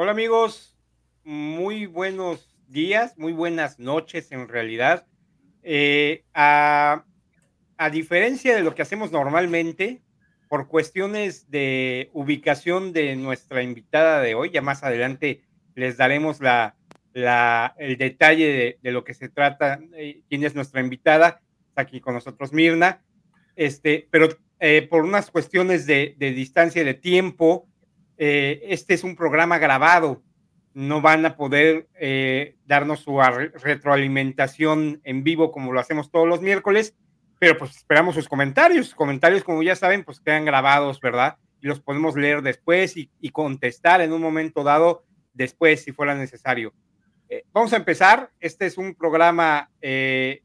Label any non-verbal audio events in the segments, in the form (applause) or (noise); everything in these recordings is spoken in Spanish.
Hola amigos, muy buenos días, muy buenas noches en realidad. Eh, a, diferencia de lo que hacemos normalmente, por cuestiones de ubicación de nuestra invitada de hoy, ya más adelante les daremos la, el detalle de, lo que se trata, eh, quién es nuestra invitada, está aquí con nosotros Mirna, este, pero eh, por unas cuestiones de, de distancia de tiempo, eh, este es un programa grabado, no van a poder darnos su retroalimentación en vivo como lo hacemos todos los miércoles, pero pues esperamos sus comentarios. Comentarios, como ya saben, pues quedan grabados, ¿verdad? Y los podemos leer después y, contestar en un momento dado después, si fuera necesario. Eh, vamos a empezar. Este es un programa eh,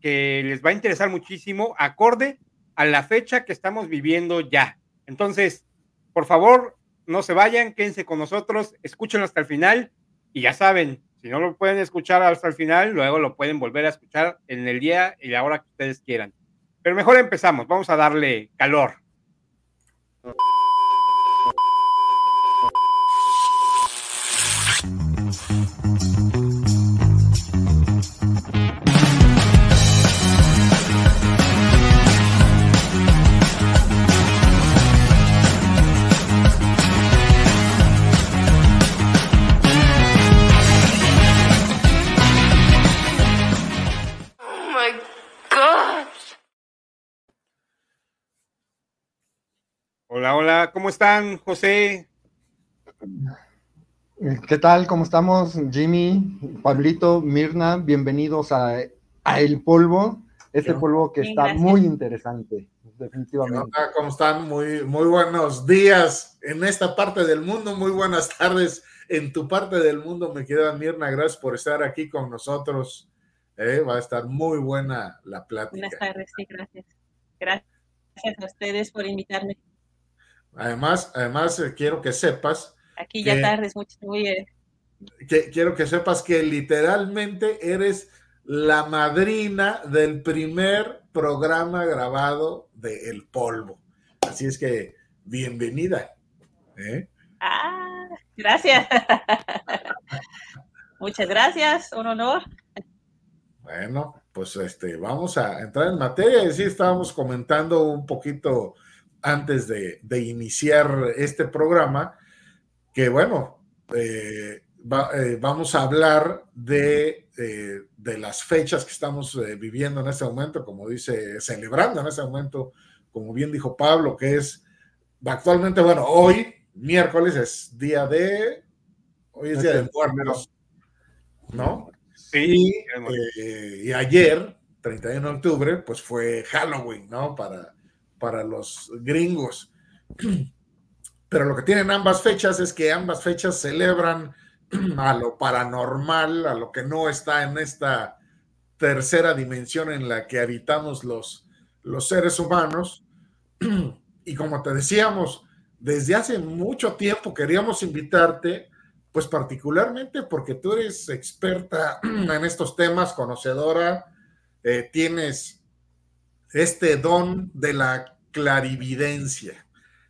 que les va a interesar muchísimo, acorde a la fecha que estamos viviendo ya. Entonces, por favor, no se vayan, quédense con nosotros, escúchenlo hasta el final y ya saben, si no lo pueden escuchar hasta el final, luego lo pueden volver a escuchar en el día y la hora que ustedes quieran. Pero mejor empezamos, vamos a darle calor. Hola, hola, ¿cómo están, José? ¿Qué tal? ¿Cómo estamos, Jimmy, Pablito, Mirna? Bienvenidos a, El Polvo, este polvo que está muy interesante, definitivamente. Hola, ¿Cómo están? Muy, muy buenos días en esta parte del mundo, muy buenas tardes en tu parte del mundo, me queda Mirna, gracias por estar aquí con nosotros. Eh, va a estar muy buena la plática. Buenas tardes, sí, gracias. Gracias a ustedes por invitarme. Además, además eh, quiero que sepas. Aquí ya tarde es mucho, muy bien. Que, quiero que sepas que literalmente eres la madrina del primer programa grabado de El Polvo. Así es que, bienvenida. ¿eh? Ah, gracias. (laughs) Muchas gracias, un honor. Bueno, pues este, vamos a entrar en materia. Y sí, estábamos comentando un poquito antes de, iniciar este programa, que bueno, eh, eh, vamos a hablar de, eh, de, las fechas que estamos viviendo en este momento, como dice, celebrando en este momento, como bien dijo Pablo, que es actualmente, bueno, hoy, miércoles, es día de, hoy es día de muertos, ¿no? Sí. Y, y ayer, 31 de octubre, pues fue Halloween, ¿no? Para, para los gringos. (clears throat) Pero lo que tienen ambas fechas es que ambas fechas celebran (clears throat) a lo paranormal, a lo que no está en esta tercera dimensión en la que habitamos los, los seres humanos. (clears throat) Y como te decíamos, desde hace mucho tiempo queríamos invitarte, pues particularmente porque tú eres experta en estos temas, conocedora, eh, tienes este don de la clarividencia.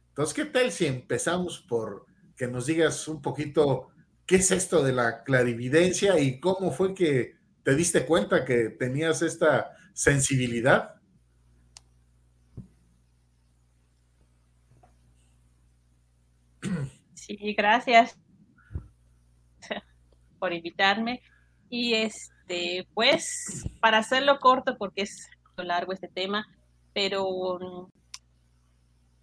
Entonces, ¿qué tal si empezamos por que nos digas un poquito qué es esto de la clarividencia y cómo fue que te diste cuenta que tenías esta sensibilidad? Sí, gracias por invitarme. Y este, pues, para hacerlo corto, porque es largo este tema, pero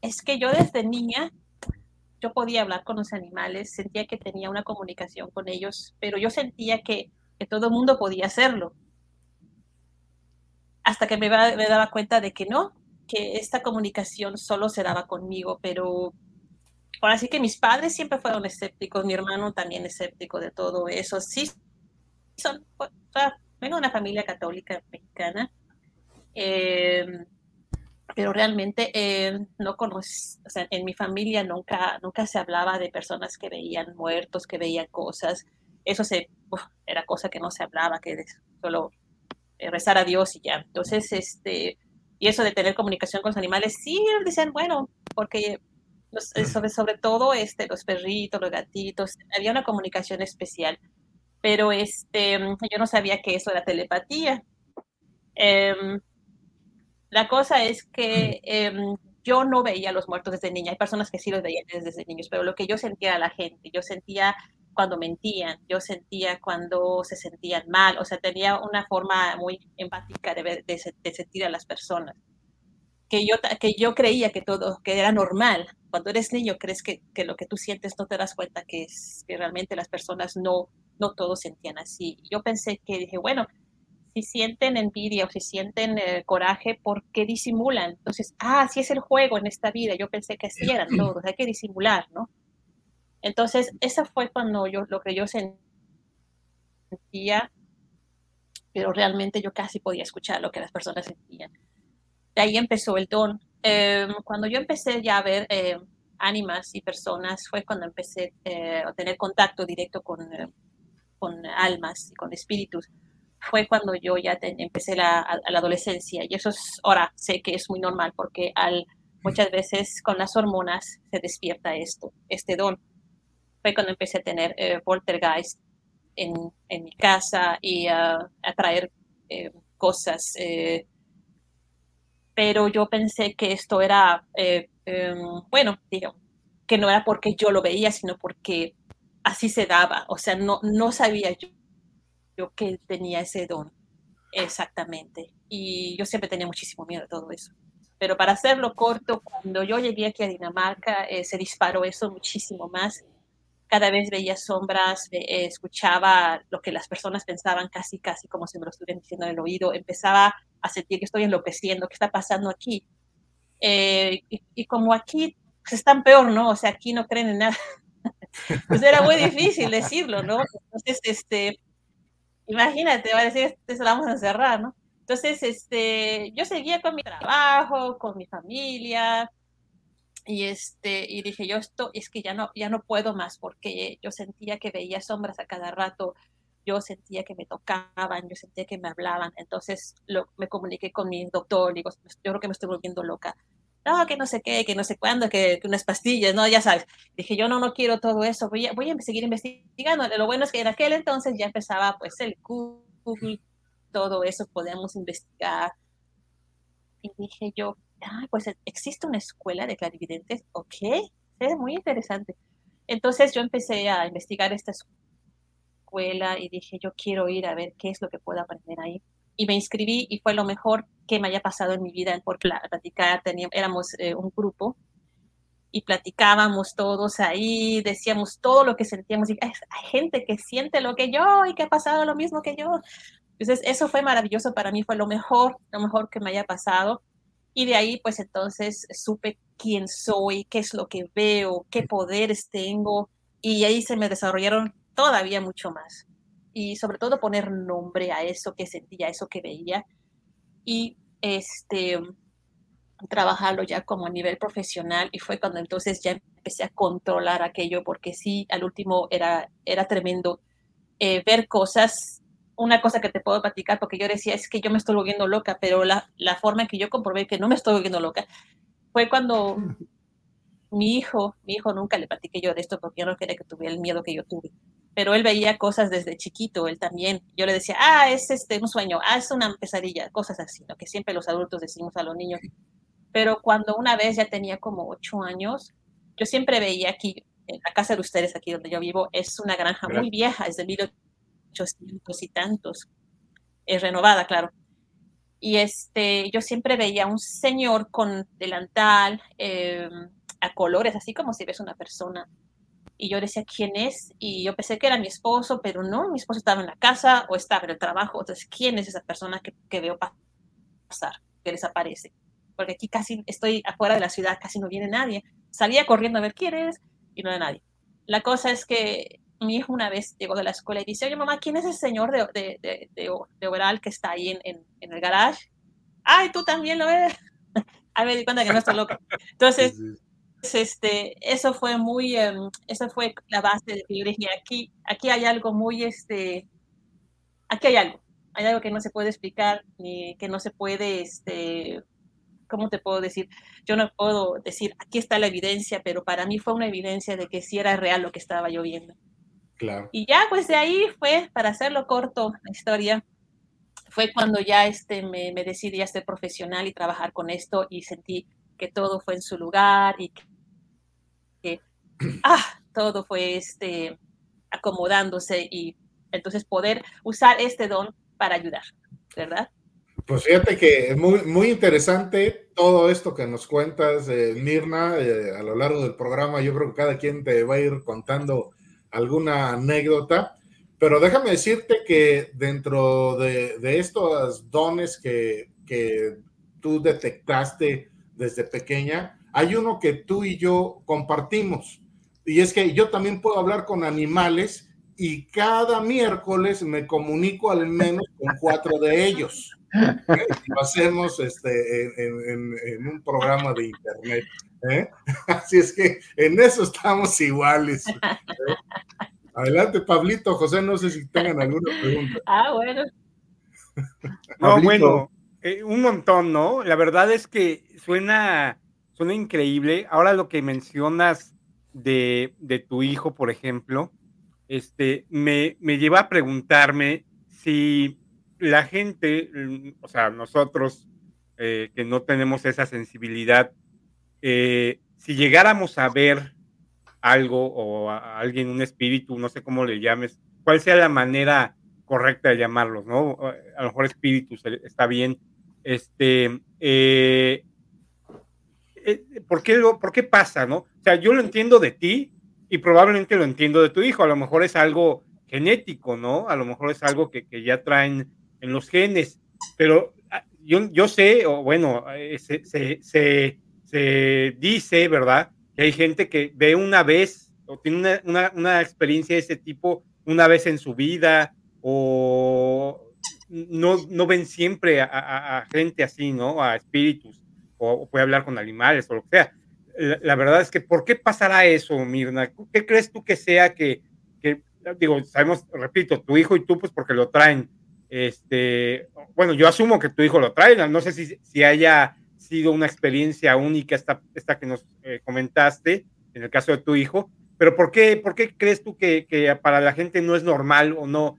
es que yo desde niña, yo podía hablar con los animales, sentía que tenía una comunicación con ellos, pero yo sentía que, todo el mundo podía hacerlo. Hasta que me, me daba cuenta de que no, que esta comunicación solo se daba conmigo, pero ahora sí que mis padres siempre fueron escépticos, mi hermano también escéptico de todo eso. Sí, son, vengo de una familia católica mexicana. Eh, pero realmente eh, no conozco, o sea, en mi familia nunca, nunca se hablaba de personas que veían muertos, que veían cosas. Eso era cosa que no se hablaba, que solo eh, rezar a Dios y ya. Entonces, este, y eso de tener comunicación con los animales, sí, decían, bueno, porque sobre, sobre todo este, los perritos, los gatitos, había una comunicación especial, pero este, yo no sabía que eso era telepatía. Em, la cosa es que em, yo no veía a los muertos desde niña, hay personas que sí los veían desde niños, pero lo que yo sentía a la gente, yo sentía cuando mentían, yo sentía cuando se sentían mal, o sea, tenía una forma muy empática de, sentir a las personas. Que yo, que yo creía que todo, que era normal. Cuando eres niño crees que, que lo que tú sientes no te das cuenta que, que realmente las personas no, no todos sentían así. Yo pensé que dije, bueno, si sienten envidia o si sienten eh, coraje, ¿por qué disimulan? Entonces, ah, si es el juego en esta vida. Yo pensé que así eran todos, hay que disimular, ¿no? Entonces, esa fue cuando yo, lo que yo sentía, pero realmente yo casi podía escuchar lo que las personas sentían. De ahí empezó el don. Em, cuando yo empecé ya a ver eh, ánimas y personas, fue cuando empecé eh, a tener contacto directo con, con almas y con espíritus fue cuando yo ya empecé la, a, la adolescencia. Y eso es, ahora sé que es muy normal porque al, muchas veces con las hormonas se despierta esto, este don. Fue cuando empecé a tener eh, poltergeist en, mi casa y a traer eh, cosas. Eh, pero yo pensé que esto era, em, bueno, digo, que no era porque yo lo veía, sino porque así se daba. O sea, no, no sabía yo yo que tenía ese don. Exactamente. Y yo siempre tenía muchísimo miedo de todo eso. Pero para hacerlo corto, cuando yo llegué aquí a Dinamarca, eh, se disparó eso muchísimo más. Cada vez veía sombras, eh, escuchaba lo que las personas pensaban casi, casi como si me lo estuvieran diciendo en el oído. Empezaba a sentir que estoy enloqueciendo, ¿qué está pasando aquí? Eh, y, y, como aquí pues, están peor, ¿no? O sea, aquí no creen en nada. (laughs) pues era muy difícil decirlo, ¿no? Entonces, este, imagínate, va a decir, te se la vamos a encerrar, ¿no? Entonces, este, yo seguía con mi trabajo, con mi familia, y este, y dije, yo esto es que ya no, ya no puedo más, porque yo sentía que veía sombras a cada rato, yo sentía que me tocaban, yo sentía que me hablaban, entonces lo, me comuniqué con mi doctor, digo, yo creo que me estoy volviendo loca, no, que no sé qué, que no sé cuándo, que, unas pastillas, no, ya sabes. Dije, yo no, no quiero todo eso, voy a, voy a seguir investigando. Lo bueno es que en aquel entonces ya empezaba pues el Google, todo eso, podemos investigar. Y dije yo, ah, pues existe una escuela de clarividentes, ok, es muy interesante. Entonces yo empecé a investigar esta escuela y dije, yo quiero ir a ver qué es lo que puedo aprender ahí y me inscribí y fue lo mejor que me haya pasado en mi vida por platicar. Teníamos, éramos eh, un grupo y platicábamos todos ahí, decíamos todo lo que sentíamos y hay, gente que siente lo que yo y que ha pasado lo mismo que yo. Entonces, eso fue maravilloso para mí, fue lo mejor, lo mejor que me haya pasado. Y de ahí, pues entonces supe quién soy, qué es lo que veo, qué poderes tengo. Y ahí se me desarrollaron todavía mucho más y sobre todo poner nombre a eso que sentía, a eso que veía y este trabajarlo ya como a nivel profesional y fue cuando entonces ya empecé a controlar aquello porque sí, al último era, era tremendo eh, ver cosas, una cosa que te puedo platicar porque yo decía es que yo me estoy volviendo loca, pero la, la forma en que yo comprobé que no me estoy volviendo loca fue cuando mi hijo, mi hijo nunca le platiqué yo de esto porque yo no quería que tuviera el miedo que yo tuve pero él veía cosas desde chiquito, él también. Yo le decía, ah, es este, un sueño, ah, es una pesadilla, cosas así, lo que siempre los adultos decimos a los niños. Pero cuando una vez ya tenía como ocho años, yo siempre veía aquí, en la casa de ustedes, aquí donde yo vivo, es una granja muy vieja, es de 1800 y tantos, es renovada, claro. Y este, yo siempre veía un señor con delantal, eh, a colores, así como si ves una persona y yo decía, ¿quién es? Y yo pensé que era mi esposo, pero no, mi esposo estaba en la casa o estaba en el trabajo. Entonces, ¿quién es esa persona que, que veo pasar, que desaparece? Porque aquí casi estoy afuera de la ciudad, casi no viene nadie. Salía corriendo a ver quién es y no era nadie. La cosa es que mi hijo una vez llegó de la escuela y dice, oye mamá, ¿quién es ese señor de, de, de, de, Oberal que está ahí en, en, en, el garage? Ay, tú también lo ves. (laughs) Ahí me di cuenta que no estoy loca. Entonces, este, eso fue muy, um, esa fue la base de que yo dije, aquí, aquí hay algo muy, este, aquí hay algo, hay algo que no se puede explicar ni que no se puede, este, ¿cómo te puedo decir? Yo no puedo decir, aquí está la evidencia, pero para mí fue una evidencia de que sí era real lo que estaba yo viendo. Claro. Y ya, pues de ahí fue, para hacerlo corto, la historia, fue cuando ya este, me, me decidí a ser profesional y trabajar con esto y sentí que todo fue en su lugar y que, que ah, todo fue este, acomodándose y entonces poder usar este don para ayudar, ¿verdad? Pues fíjate que es muy, muy interesante todo esto que nos cuentas, eh, Mirna, eh, a lo largo del programa. Yo creo que cada quien te va a ir contando alguna anécdota, pero déjame decirte que dentro de, de estos dones que, que tú detectaste desde pequeña, hay uno que tú y yo compartimos. Y es que yo también puedo hablar con animales y cada miércoles me comunico al menos con cuatro de ellos. Lo hacemos este, en, un programa de internet. ¿eh? (laughs) Así es que en eso estamos iguales. ¿eh? Adelante, Pablito, José, no sé si tengan alguna pregunta. Ah, bueno. No, bueno, eh, un montón, ¿no? La verdad es que suena, suena increíble. Ahora lo que mencionas de, de tu hijo, por ejemplo, este, me, me lleva a preguntarme si la gente, mm, o sea, nosotros eh, que no tenemos esa sensibilidad, eh, si llegáramos a ver algo o a alguien, un espíritu, no sé cómo le llames, cuál sea la manera correcta de llamarlos, ¿no? A lo mejor espíritu está bien. Este, eh, ¿por, qué ¿por qué pasa, no? O sea, yo lo entiendo de ti, y probablemente lo entiendo de tu hijo, a lo mejor es algo genético, ¿no? A lo mejor es algo que, que ya traen en los genes, pero ah, yo, yo sé, o bueno, eh, se, se, se, dice, ¿verdad? Que hay gente que ve una vez o tiene una, una, una experiencia de ese tipo una vez en su vida o no, no ven siempre a, a, gente así, ¿no? A espíritus o, puede hablar con animales o lo que sea la, verdad es que, ¿por qué pasará eso, Mirna? ¿Qué crees tú que sea que, que, digo, sabemos, repito, tu hijo y tú, pues porque lo traen, este, bueno, yo asumo que tu hijo lo trae, no sé si, si haya sido una experiencia única esta, esta que nos eh, comentaste, en el caso de tu hijo, pero ¿por qué, por qué crees tú que, que, para la gente no es normal o no,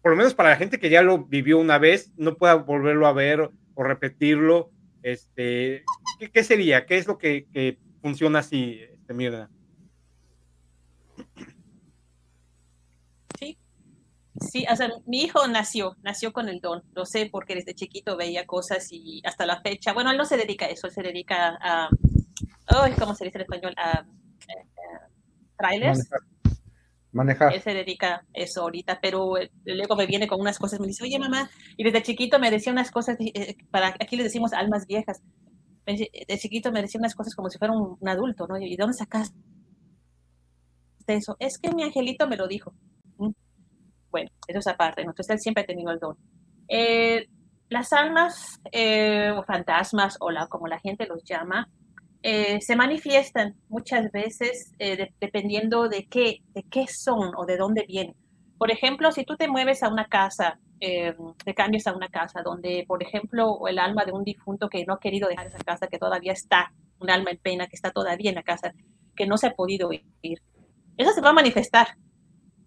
por lo menos para la gente que ya lo vivió una vez, no pueda volverlo a ver o repetirlo? Este, ¿qué, qué sería? ¿Qué es lo que, que funciona así, este, mierda? Sí, sí, o sea, mi hijo nació, nació con el don, lo sé porque desde chiquito veía cosas y hasta la fecha, bueno, él no se dedica a eso, él se dedica a, ¿cómo se dice en español? A, a, trailers. Manejar. Él se dedica eso ahorita, pero eh, luego me viene con unas cosas, me dice, oye mamá, y desde chiquito me decía unas cosas, eh, para aquí le decimos almas viejas, de chiquito me decía unas cosas como si fuera un, adulto, ¿no? ¿Y de dónde sacaste eso? Es que mi angelito me lo dijo. ¿Mm? Bueno, eso es aparte, entonces él siempre ha tenido el don. Eh, las almas eh, o fantasmas o la, como la gente los llama, se manifiestan muchas veces dependiendo de qué, de qué son o de dónde vienen. Por ejemplo, si tú te mueves a una casa, eh, te cambias a una casa donde, por ejemplo, el alma de un difunto que no ha querido dejar esa casa, que todavía está, un alma en pena, que está todavía en la casa, que no se ha podido ir, eso se va a manifestar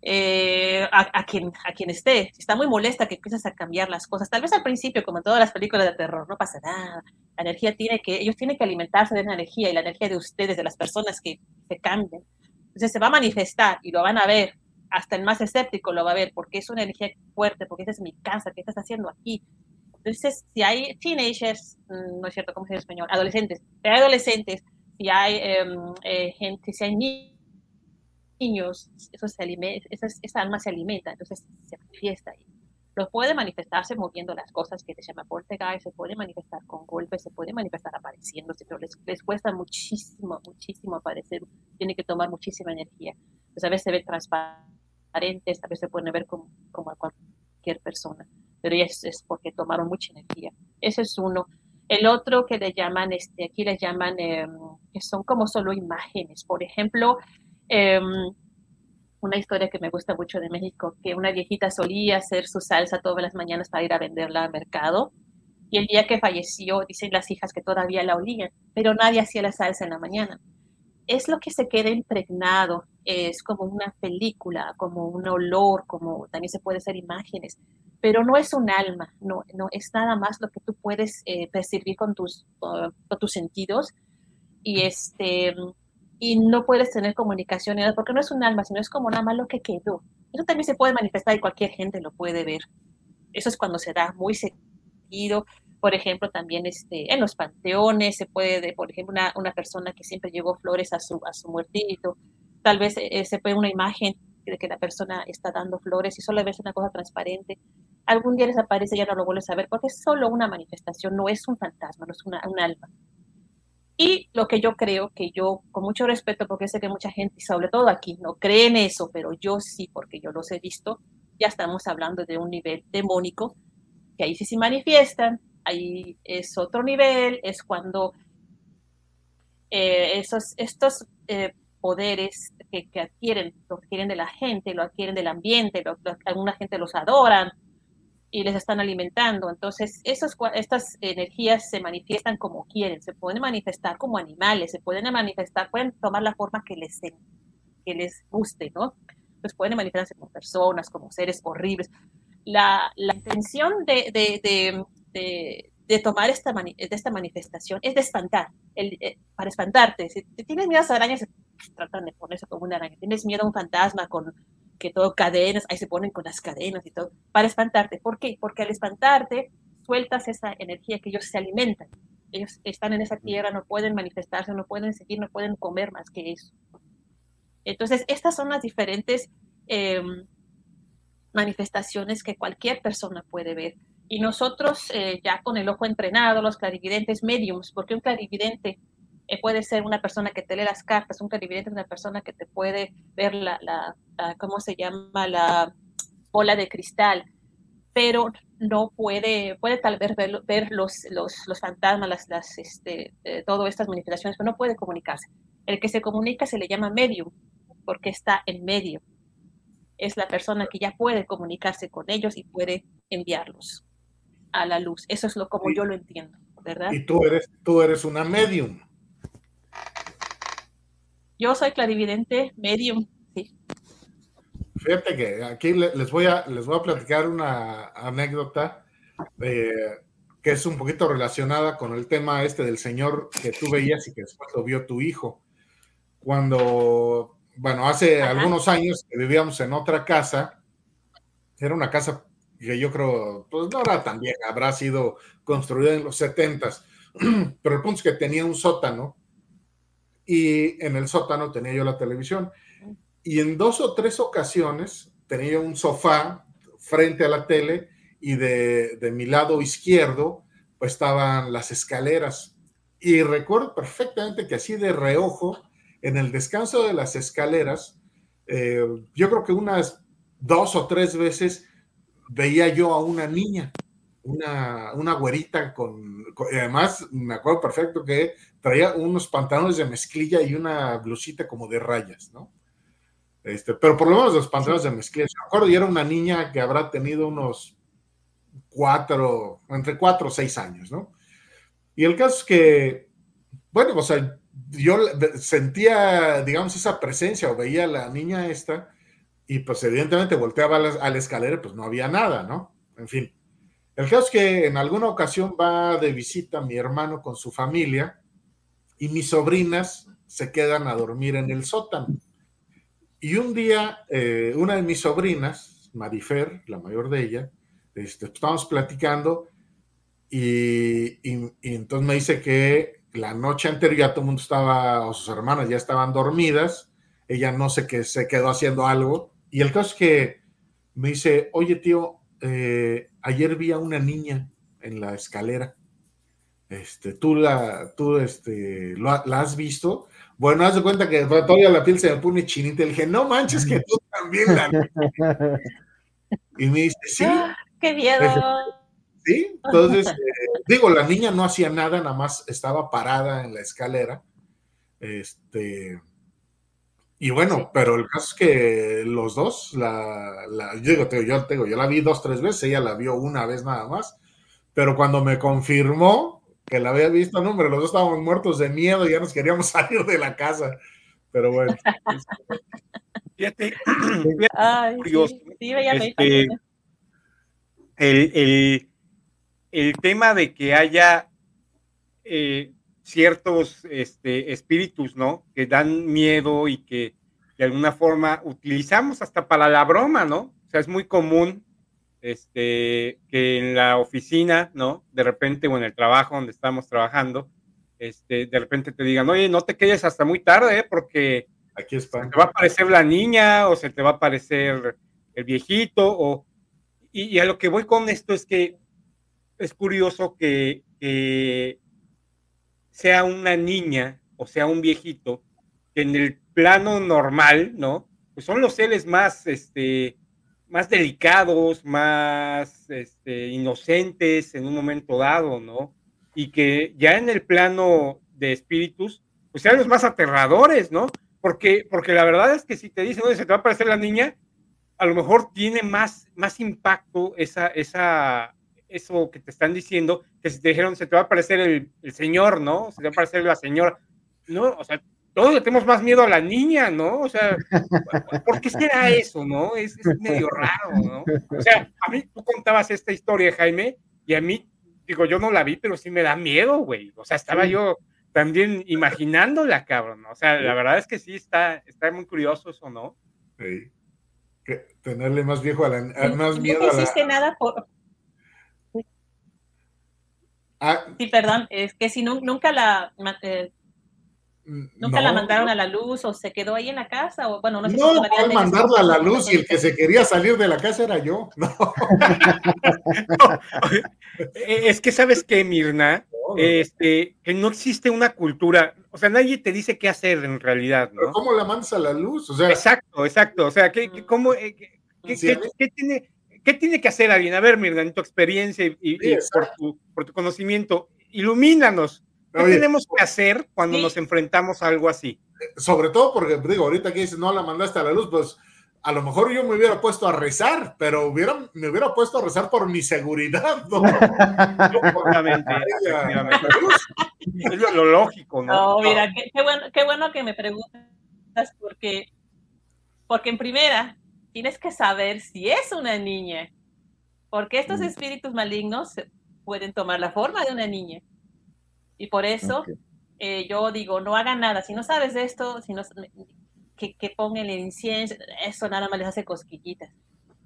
eh, a, quien, a quien esté. Está muy molesta, que empiezas a cambiar las cosas. Tal vez al principio, como en todas las películas de terror, no pasa nada. La energía tiene que, ellos tienen que alimentarse de la energía y la energía de ustedes, de las personas que se cambien. Entonces se va a manifestar y lo van a ver hasta el más escéptico lo va a ver, porque es una energía fuerte, porque esta es mi casa, ¿qué estás haciendo aquí? Entonces, si hay teenagers, mm, no es cierto, ¿cómo se dice en español? Adolescentes, si hay adolescentes, si hay em, eh, gente, si hay niños, eso se alimenta, esa, esa, alma se alimenta, entonces se manifiesta ahí. Lo puede manifestarse moviendo las cosas que se llama poltergeist, se puede manifestar con golpes, se puede manifestar apareciéndose, pero les, les cuesta muchísimo, muchísimo aparecer, tiene que tomar muchísima energía. Entonces a veces se ve transparente tal vez se pueden ver como, como a cualquier persona, pero es, es porque tomaron mucha energía. Ese es uno. El otro que le llaman, este, aquí le llaman, em, que son como solo imágenes. Por ejemplo, em, una historia que me gusta mucho de México, que una viejita solía hacer su salsa todas las mañanas para ir a venderla al mercado. y el día que falleció, dicen las hijas que todavía la olían, pero nadie hacía la salsa en la mañana. Es lo que se queda impregnado, es como una película, como un olor, como también se puede hacer imágenes, pero no es un alma, no, no es nada más lo que tú puedes eh, percibir con tus, con tus sentidos y este y no puedes tener comunicación, porque no es un alma, sino es como nada más lo que quedó. Eso también se puede manifestar y cualquier gente lo puede ver. Eso es cuando se da muy seguido. Por ejemplo, también este, en los panteones se puede, por ejemplo, una, una persona que siempre llevó flores a su, a su muertito, tal vez eh, se puede una imagen de que la persona está dando flores y solo ves una cosa transparente. Algún día les aparece y ya no lo vuelves a ver porque es solo una manifestación, no es un fantasma, no es una, un alma. Y lo que yo creo, que yo, con mucho respeto, porque sé que mucha gente, sobre todo aquí, no cree en eso, pero yo sí, porque yo los he visto, ya estamos hablando de un nivel demónico, que ahí sí se manifiestan, ahí es otro nivel, es cuando eh, esos, estos eh, poderes que, adquieren, lo adquieren de la gente, lo adquieren del ambiente, alguna gente los adoran, y les están alimentando. Entonces, esos, estas energías se manifiestan como quieren, se pueden manifestar como animales, se pueden manifestar, pueden tomar la forma que les, que les guste, ¿no? Pues pueden manifestarse como personas, como seres horribles. La, la intención de, de, de, de, tomar esta, de esta manifestación es de espantar, el, eh, para espantarte. Si tienes miedo a las arañas, tratan de ponerse como una araña. Tienes miedo a un fantasma con que todo cadenas, ahí se ponen con las cadenas y todo, para espantarte. ¿Por qué? Porque al espantarte sueltas esa energía que ellos se alimentan. Ellos están en esa tierra, no pueden manifestarse, no pueden seguir, no pueden comer más que eso. Entonces, estas son las diferentes em, manifestaciones que cualquier persona puede ver. Y nosotros, eh, ya con el ojo entrenado, los clarividentes mediums, porque un clarividente eh, puede ser una persona que te lee las cartas, un clarividente es una persona que te puede ver la, la, ¿cómo se llama? La bola de cristal, pero no puede, puede tal vez ver, ver los, los, los, fantasmas, las, las, este, eh, todas estas manifestaciones, pero no puede comunicarse. El que se comunica se le llama medium, porque está en medio. Es la persona que ya puede comunicarse con ellos y puede enviarlos a la luz. Eso es lo como yo lo entiendo, ¿verdad? Y tú eres, tú eres una medium. Yo soy clarividente medium, sí. Fíjate que aquí les voy a, les voy a platicar una anécdota eh, que es un poquito relacionada con el tema este del señor que tú veías y que después lo vio tu hijo. Cuando, bueno, hace algunos años que vivíamos en otra casa, era una casa que yo creo, pues no era tan vieja, habrá sido construida en los setentas, (clears throat) pero el punto es que tenía un sótano y en el sótano tenía yo la televisión. Y en dos o tres ocasiones tenía un sofá frente a la tele y de, de mi lado izquierdo pues estaban las escaleras. Y recuerdo perfectamente que así de reojo, en el descanso de las escaleras, eh, yo creo que unas dos o tres veces veía yo a una niña, una, una güerita con, además me acuerdo perfecto que traía unos pantalones de mezclilla y una blusita como de rayas, ¿no? Este, pero por lo menos los pantalones de mezclilla. Me acuerdo, y era una niña que habrá tenido unos cuatro, entre cuatro o seis años, ¿no? Y el caso es que, bueno, o sea, yo sentía, digamos, esa presencia o veía a la niña esta y pues evidentemente volteaba a la, a la escalera, pues no había nada, ¿no? En fin. El caso es que en alguna ocasión va de visita mi hermano con su familia y mis sobrinas se quedan a dormir en el sótano. Y un día, eh, una de mis sobrinas, Marifer, la mayor de ella, este, estábamos platicando y, entonces me dice que la noche anterior ya todo el mundo estaba, o sus hermanas ya estaban dormidas, ella no sé qué, se quedó haciendo algo. Y el caso es que me dice, oye tío, eh, ayer vi a una niña en la escalera este, tú la, tú, este, la has visto. Bueno, haz de cuenta que todavía la piel se me pone chinita. Le dije, no manches, que tú también la. (laughs) y me dice, sí. ¡Ah, ¡Qué miedo! Sí, entonces, eh, digo, la niña no hacía nada, nada más estaba parada en la escalera. Este. Y bueno, pero el caso es que los dos, la, la yo digo, yo, yo la vi dos, tres veces, ella la vio una vez nada más pero cuando me confirmó que la había visto, no, hombre, los dos estábamos muertos de miedo y ya nos queríamos (laughs) salir de la casa. Pero bueno. (laughs) Fíjate, Ay, curioso. sí, sí, ya me Este, imagino. el, el- el tema de que haya eh, ciertos este, espíritus, ¿no? Que dan miedo y que de alguna forma utilizamos hasta para la broma, ¿no? O sea, es muy común este, que en la oficina, ¿no? De repente, o en el trabajo donde estamos trabajando, este, de repente te digan, oye, no te quedes hasta muy tarde, ¿eh? porque Aquí se te va a aparecer la niña o se te va a aparecer el viejito o y, y a lo que voy con esto es que es curioso que, que sea una niña o sea un viejito que en el plano normal, ¿no? Pues son los seres más, este, más delicados, más este, inocentes en un momento dado, ¿no? Y que ya en el plano de espíritus, pues sean los más aterradores, ¿no? Porque, porque la verdad es que si te dicen, oye, se te va a aparecer la niña, a lo mejor tiene más, más impacto esa, esa, eso que te están diciendo, que si te dijeron, se te va a aparecer el, el señor, ¿no? Se te va a aparecer la señora. No, o sea, todos le tenemos más miedo a la niña, ¿no? O sea, (laughs) ¿por qué será eso, no? Es, es medio raro, ¿no? O sea, a mí tú contabas esta historia, Jaime, y a mí, digo, yo no la vi, pero sí me da miedo, güey. O sea, estaba Sí. yo también imaginándola, cabrón. ¿no? O sea, la verdad es que sí está, está muy curioso eso, ¿no? Sí. Que tenerle más viejo a la, a- más no miedo a la. hiciste nada por, Ah, sí, perdón, es que si nu- nunca la eh, nunca la no, mandaron a la luz o se quedó ahí en la casa o bueno, no sé si No, todavía ¿cuál tengas mandarla a la luz y el que se quería salir de la casa era yo. (laughs) No, Eh, Es que sabes que, Mirna, no, no. este, que no existe una cultura, o sea, nadie te dice qué hacer en realidad, Pero ¿no? ¿Cómo la mandas a la luz? O sea, Exacto, exacto. O sea, ¿qué, qué- cómo, eh, qué- qué tiene, qué tiene que hacer alguien? A ver, Mirna, en tu experiencia y, y- Sí, y por, tu, por tu conocimiento, ilumínanos. ¿Qué oye, tenemos que hacer cuando Sí. nos enfrentamos a algo así? sobre todo porque, digo, ahorita que dices, no la mandaste a la luz, pues a lo mejor yo me hubiera puesto a rezar, pero hubiera, me hubiera puesto a rezar por mi seguridad, ¿no? Es lo, lo lógico, ¿no? No, mira, qué, qué bueno, qué bueno que me preguntas porque, porque en primera tienes que saber si es una niña, porque estos Mm. espíritus malignos pueden tomar la forma de una niña. Y por eso Ok. eh, yo digo, no hagan nada. Si no sabes esto, si no, que, que pongan el incienso, eso nada más les hace cosquillitas.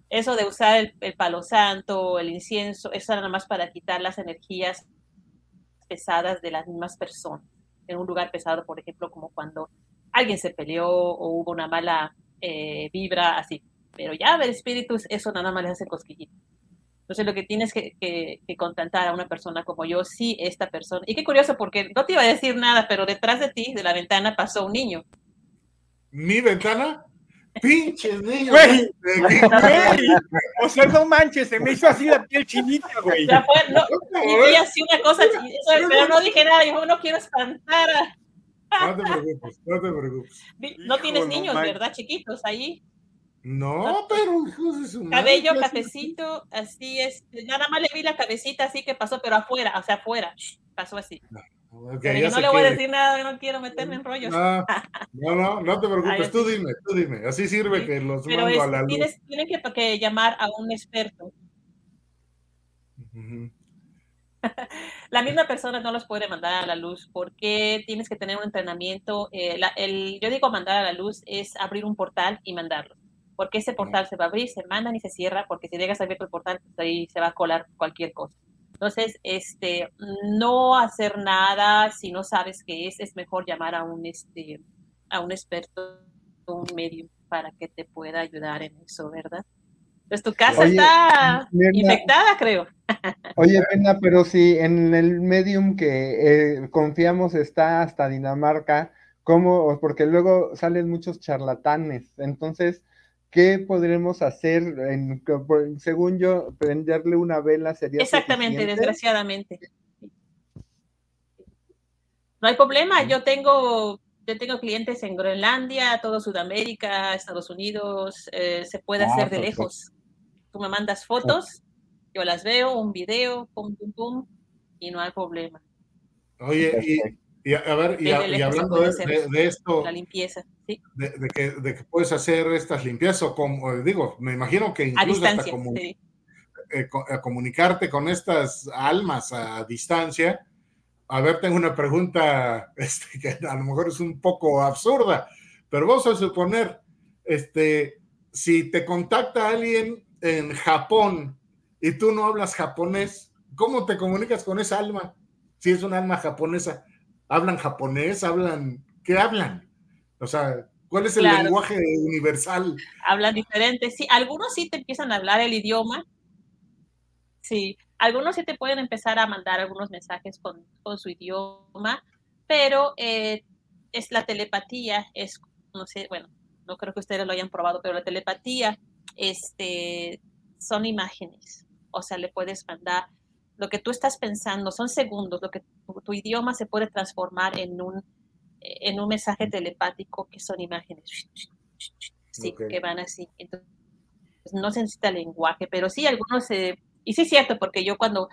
Eso de usar el, el palo santo, el incienso, eso nada más para quitar las energías pesadas de las mismas personas. En un lugar pesado, por ejemplo, como cuando alguien se peleó o hubo una mala eh, vibra, así. Pero ya ver espíritus, eso nada más les hace cosquillitas. Entonces lo que tienes que, que, que contactar a una persona como yo, sí, esta persona. Y qué curioso, porque no te iba a decir nada, pero detrás de ti, de la ventana, pasó un niño. Mi ventana, pinches niños. Güey. Güey, (laughs) O sea, no manches, se me hizo así la piel chinita, güey. Ya fue, no, y vi así una cosa, pero no dije nada, yo no quiero espantar. No te preocupes, no te preocupes. No Hijo, tienes niños. ¿verdad? Chiquitos ahí. No, pero hijos de su madre, Cabello, cafecito, así es. Nada más le vi la cabecita así que pasó, pero afuera, o sea, afuera. Pasó así. Yo no le voy a que- decir nada, no quiero meterme en rollos. No, (laughs) no, no, no te preocupes, Ay, tú dime, tú dime. Así sirve Sí, que los Pero mando a la luz. tienes, tienen que, que llamar a un experto. (laughs) La misma persona no los puede mandar a la luz porque tienes que tener un entrenamiento. eh, la- el, yo digo mandar a la luz es abrir un portal y mandarlos. Porque ese portal se va a abrir, se mandan y se cierra, porque si dejas abierto el portal, pues ahí se va a colar cualquier cosa. Entonces, este, no hacer nada si no sabes qué es, es mejor llamar a un, este, a un experto, un medio, para que te pueda ayudar en eso, ¿verdad? Pues tu casa Oye, está Mirna. infectada, creo. Oye, Pena, pero si en el medium que eh, confiamos está hasta Dinamarca, ¿cómo? Porque luego salen muchos charlatanes. Entonces, ¿qué podremos hacer? En- según yo, prenderle una vela sería Exactamente, suficiente? desgraciadamente. No hay problema, yo tengo, yo tengo clientes en Groenlandia, todo Sudamérica, Estados Unidos, eh, se puede Ah, hacer de perfecto. lejos. Tú me mandas fotos yo las veo, un video, pum, pum, pum, y no hay problema. Oye, y, a ver, y, hablando de, esto, la limpieza, ¿sí? de, que, de, que, puedes hacer estas limpiezas, o como digo, me imagino que incluso hasta eh, eh, comunicarte con estas almas a distancia. A ver, tengo una pregunta (laughs) este, que a lo mejor es un poco absurda, pero vamos a suponer, este, si te contacta alguien en Japón y tú no hablas japonés, ¿cómo te comunicas con esa alma? Si es un alma japonesa, ¿hablan japonés? ¿Hablan? ¿Qué hablan? O sea, ¿cuál es el lenguaje universal? Hablan diferente, sí. Algunos sí te empiezan a hablar el idioma. Sí, algunos sí te pueden empezar a mandar algunos mensajes con, su idioma, pero eh, es la telepatía, es, no sé, bueno, no creo que ustedes lo hayan probado, pero la telepatía este, son imágenes. O sea, le puedes mandar lo que tú estás pensando, son segundos, lo que tu, idioma se puede transformar en un, en un mensaje telepático que son imágenes. Sí, que van así. Entonces, no se necesita lenguaje, pero sí algunos se... y sí es cierto, porque yo cuando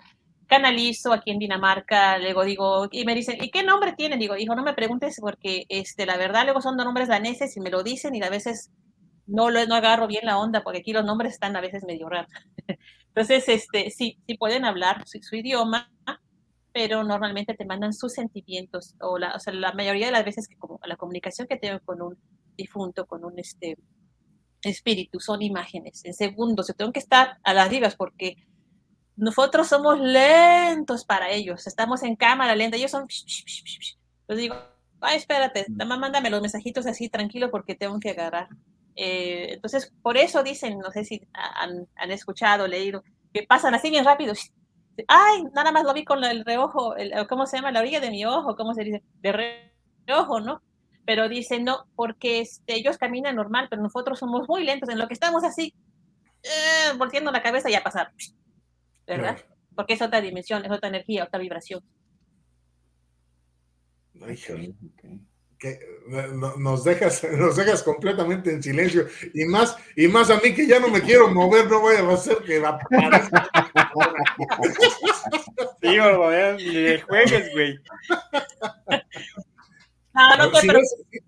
canalizo aquí en Dinamarca, luego digo, y me dicen, ¿y qué nombre tienen? Digo, hijo, no me preguntes porque este, la verdad luego son nombres daneses y me lo dicen y a veces no, no agarro bien la onda porque aquí los nombres están a veces medio raros. (laughs) Entonces, este, sí, sí pueden hablar su, idioma, pero normalmente te mandan sus sentimientos o, la, o sea, la mayoría de las veces que como la comunicación que tengo con un difunto, con un este, espíritu, son imágenes en segundos. Yo tengo que estar a las vivas porque nosotros somos lentos para ellos, estamos en cámara lenta, ellos son... Yo digo, ay, espérate, mm. mándame los mensajitos así tranquilo porque tengo que agarrar. Eh, entonces, por eso dicen, no sé si han, han, escuchado, leído, que pasan así bien rápido. Ay, nada más lo vi con el reojo, el, ¿cómo se llama? La orilla de mi ojo, ¿cómo se dice? De reojo, ¿no? Pero dicen, no, porque este, ellos caminan normal, pero nosotros somos muy lentos. En lo que estamos así, eh, volteando la cabeza y a pasar. ¿verdad? Porque es otra dimensión, es otra energía, otra vibración. Que nos dejas, (laughs) nos dejas completamente en silencio y más, y más a mí que ya no me quiero mover, no voy a hacer que aparezca. (laughs) Sí, le juegues, güey. No, no te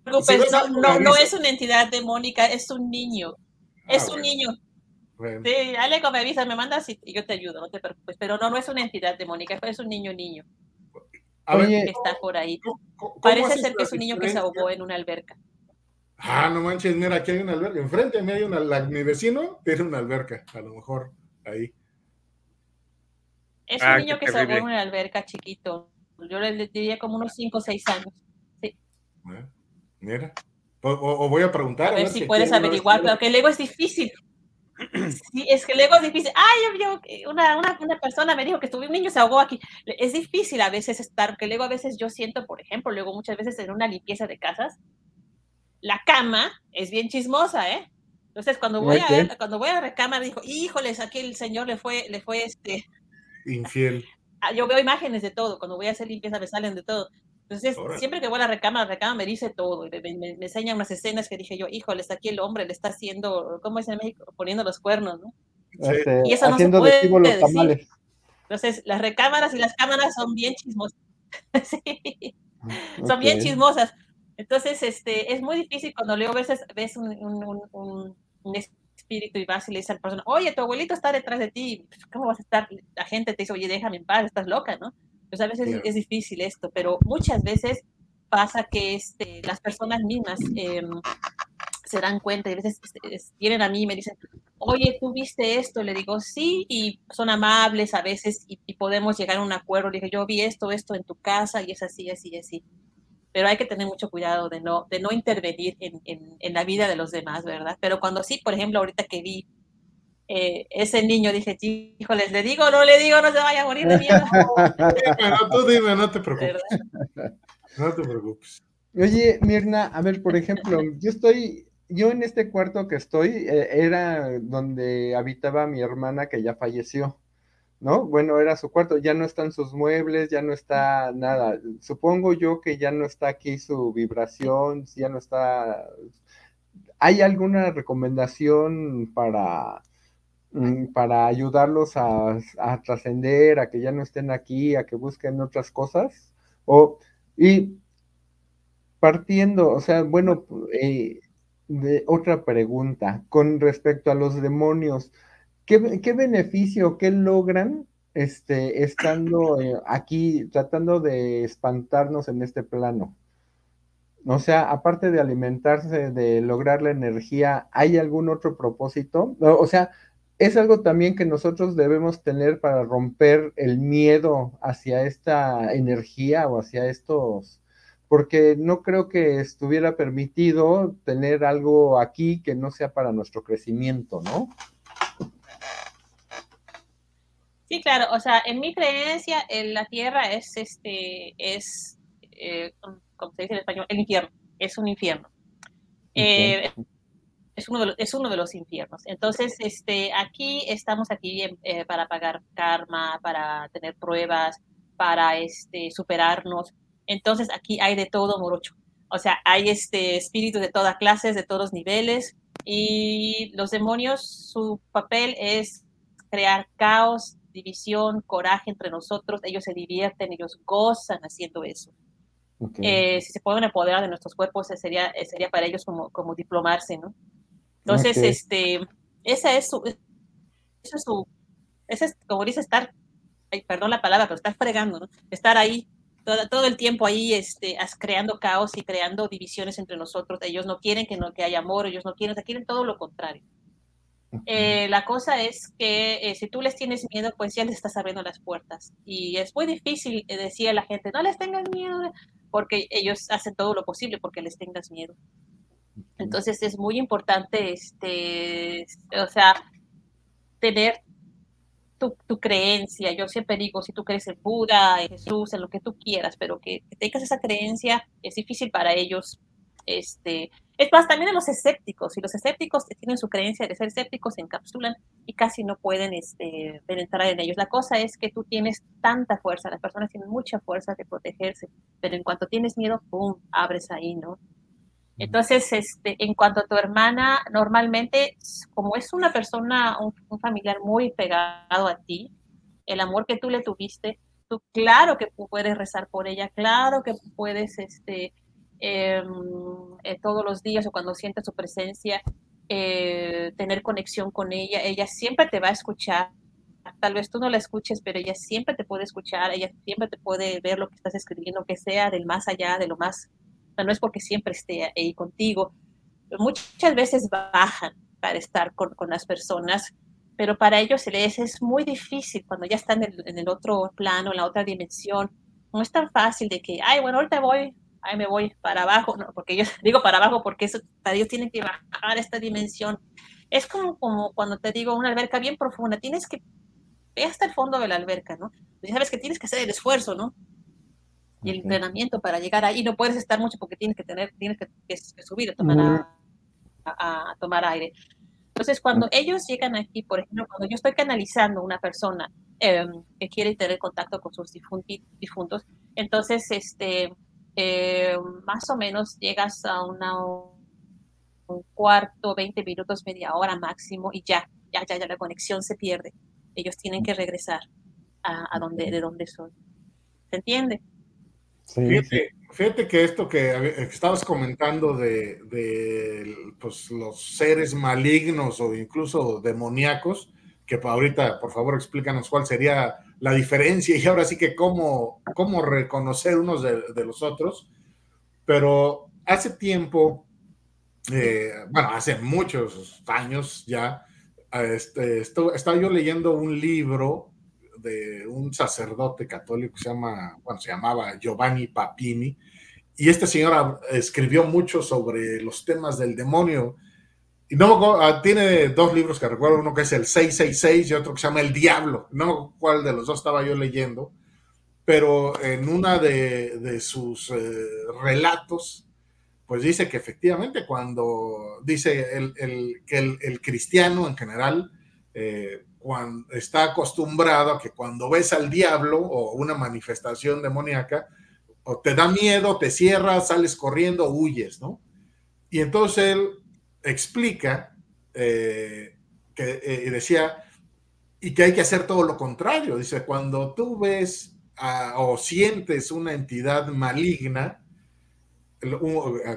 preocupes, no, no, es una entidad demónica, es un niño. Ah, es un niño. Sí, Aleco me avisa, me mandas y, yo te ayudo, no te preocupes. Pero no, no es una entidad demónica, es un niño niño. Que está por ahí. Parece ser que es un niño que se ahogó en una alberca. Ah, no manches, mira, aquí hay una alberca. Enfrente a mí hay una, mi vecino tiene una alberca, a lo mejor ahí. Es un ah, niño que se ahogó en una alberca chiquito. Yo le diría como unos 5 o 6 años. Sí. Ah, mira. O, voy a preguntar. A ver, si puedes averiguar, pero que luego es difícil. Sí, es que luego es difícil. Ay, yo, una, una, una, persona me dijo que estuve un niño se ahogó aquí. Es difícil a veces estar, que luego a veces yo siento, por ejemplo, luego muchas veces en una limpieza de casas, la cama es bien chismosa, ¿eh? Entonces, cuando voy a cuando voy a la recámara, dijo, híjoles, aquí el señor le fue, le fue este. Infiel. Yo veo imágenes de todo, cuando voy a hacer limpieza me salen de todo. Entonces, siempre que voy a la recámara, la recámara me dice todo, y me, me, enseña unas escenas que dije yo, híjole, está aquí el hombre, le está haciendo, ¿cómo es en México? Poniendo los cuernos, ¿no? Este, y eso no se puede los tamales. Entonces, las recámaras y las cámaras son bien chismosas. (laughs) sí, son bien chismosas. Entonces, este, es muy difícil cuando luego a veces ves un, un, un, un espíritu y vas y le dices a la persona, oye, tu abuelito está detrás de ti, ¿cómo vas a estar? La gente te dice, oye, déjame en paz, estás loca, ¿no? Pues a veces es difícil esto, pero muchas veces pasa que este, las personas mismas em, se dan cuenta y a veces este, vienen a mí y me dicen, oye, ¿tú viste esto? Le digo, sí, y son amables a veces y, podemos llegar a un acuerdo. Le dije, yo vi esto, esto en tu casa y es así, así, así. Pero hay que tener mucho cuidado de no, de no intervenir en, en, en la vida de los demás, ¿verdad? Pero cuando sí, por ejemplo, ahorita que vi eh, ese niño, dije, híjoles, ¿le digo no le digo? No se vaya a morir de miedo. (laughs) no, tú dime, no te preocupes. No te preocupes. Oye, Mirna, a ver, por ejemplo, yo estoy, yo en este cuarto que estoy, eh, era donde habitaba mi hermana que ya falleció, ¿no? Bueno, era su cuarto, ya no están sus muebles, ya no está nada. Supongo yo que ya no está aquí su vibración, ya no está... ¿Hay alguna recomendación para para ayudarlos a, a trascender, a que ya no estén aquí, a que busquen otras cosas. O, y partiendo, o sea, bueno, eh, de otra pregunta con respecto a los demonios, ¿qué, qué beneficio, qué logran este, estando eh, aquí tratando de espantarnos en este plano? O sea, aparte de alimentarse, de lograr la energía, ¿hay algún otro propósito? O sea, es algo también que nosotros debemos tener para romper el miedo hacia esta energía o hacia estos, porque no creo que estuviera permitido tener algo aquí que no sea para nuestro crecimiento, ¿no? Sí, claro, o sea, en mi creencia, en la tierra es este, es, eh, como se dice en español, el infierno, es un infierno. Eh, es, uno de los, es uno de los infiernos. Entonces, este, aquí estamos aquí eh, para pagar karma, para tener pruebas, para este, superarnos. Entonces, aquí hay de todo, Morocho. O sea, hay este espíritus de todas clases, de todos niveles, y los demonios, su papel es crear caos, división, coraje entre nosotros, ellos se divierten, ellos gozan haciendo eso. Eh, si se pueden apoderar de nuestros cuerpos, eh, sería, sería para ellos como, como diplomarse, ¿no? Entonces, este, esa es su, eso es su, ese es, como dice, estar, perdón la palabra, pero estar fregando, ¿no? Estar ahí todo, todo, el tiempo ahí este, creando caos y creando divisiones entre nosotros. Ellos no quieren que, no, que haya amor, ellos no quieren, quieren todo lo contrario. Eh, la cosa es que eh, si tú les tienes miedo, pues ya les estás abriendo las puertas. Y es muy difícil eh, decir a la gente, no les tengas miedo, porque ellos hacen todo lo posible porque les tengas miedo. Entonces es muy importante, este, o sea, tener tu, creencia. Yo siempre digo, si tú crees en Buda, en Jesús, en lo que tú quieras, pero que, tengas esa creencia, es difícil para ellos este, es más, también de los escépticos, y los escépticos tienen su creencia de ser escépticos, se encapsulan y casi no pueden este, penetrar en ellos. La cosa es que tú tienes tanta fuerza, las personas tienen mucha fuerza de protegerse, pero en cuanto tienes miedo, ¡pum!, abres ahí, ¿no? Entonces, este, en cuanto a tu hermana, normalmente, como es una persona, un, familiar muy pegado a ti, el amor que tú le tuviste, tú claro que puedes rezar por ella, claro que puedes este, Em, eh, todos los días o cuando sientes su presencia, eh, tener conexión con ella. Ella siempre te va a escuchar. Tal vez tú no la escuches, pero ella siempre te puede escuchar, ella siempre te puede ver lo que estás escribiendo, que sea del más allá, de lo más. No es porque siempre esté ahí contigo. Muchas veces bajan para estar con, con las personas, pero para ellos les es muy difícil cuando ya están en el, en el otro plano, en la otra dimensión. No es tan fácil de que, ay, bueno, ahorita voy, ahí me voy para abajo, no, porque yo (laughs) digo para abajo porque eso, para Dios tiene que bajar esta dimensión. Es como, como cuando te digo una alberca bien profunda, tienes que ir hasta el fondo de la alberca, ¿no? Y sabes que tienes que hacer el esfuerzo, ¿no? Y el entrenamiento para llegar ahí, no puedes estar mucho porque tienes que tener, tienes que, subir a tomar, a, tomar aire. Entonces, cuando ellos llegan aquí, por ejemplo, cuando yo estoy canalizando una persona em, que quiere tener contacto con sus difuntos, entonces, este, eh, más o menos llegas a una, un cuarto, 20 minutos, media hora máximo y ya, ya, ya, ya la conexión se pierde. Ellos tienen que regresar a, a donde, de donde son. ¿Se entiende? Fíjate, que esto que estabas comentando de, de pues, los seres malignos o incluso demoníacos, que ahorita, por favor, explícanos cuál sería la diferencia y ahora sí que cómo, cómo reconocer unos de, los otros. Pero hace tiempo, eh, bueno, hace muchos años ya, este, estaba yo leyendo un libro de un sacerdote católico que se llama, bueno, se llamaba Giovanni Papini, y este señor escribió mucho sobre los temas del demonio y no, ah, tiene dos libros que recuerdo, uno que es el 666 y otro que se llama El Diablo. No cuál de los dos estaba yo leyendo, pero en una de, sus eh, relatos, pues dice que efectivamente cuando dice el, que el, cristiano en general eh, cuando, está acostumbrado a que cuando ves al diablo o una manifestación demoníaca, o te da miedo, te cierras, sales corriendo, huyes, ¿no? Y entonces él explica eh, que eh, decía, y que hay que hacer todo lo contrario. Dice, cuando tú ves o sientes una entidad maligna,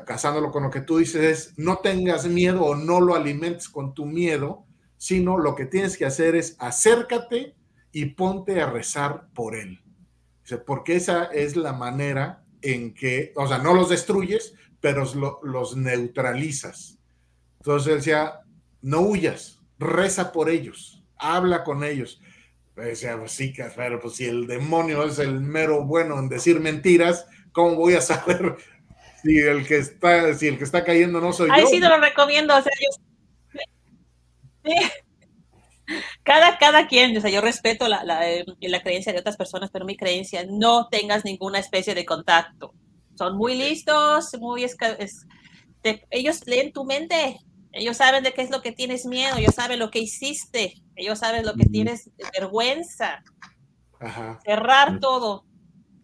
casándolo con lo que tú dices, es no tengas miedo o no lo alimentes con tu miedo, sino lo que tienes que hacer es acércate y ponte a rezar por él. Porque esa es la manera en que, o sea, no los destruyes, pero los neutralizas. Entonces decía, no huyas, reza por ellos, habla con ellos. Decía, pues sí, pero pues si el demonio es el mero bueno en decir mentiras, ¿cómo voy a saber (laughs) si el que está, si el que está cayendo no soy yo? Ahí sí te lo recomiendo, o sea, yo... Cada, cada quien, o sea, yo respeto la, la, eh, la, creencia de otras personas, pero mi creencia, no tengas ninguna especie de contacto. Son muy listos, muy... Es, ellos leen tu mente, ellos saben de qué es lo que tienes miedo, ellos saben lo que hiciste, ellos saben lo que tienes vergüenza. Cerrar todo.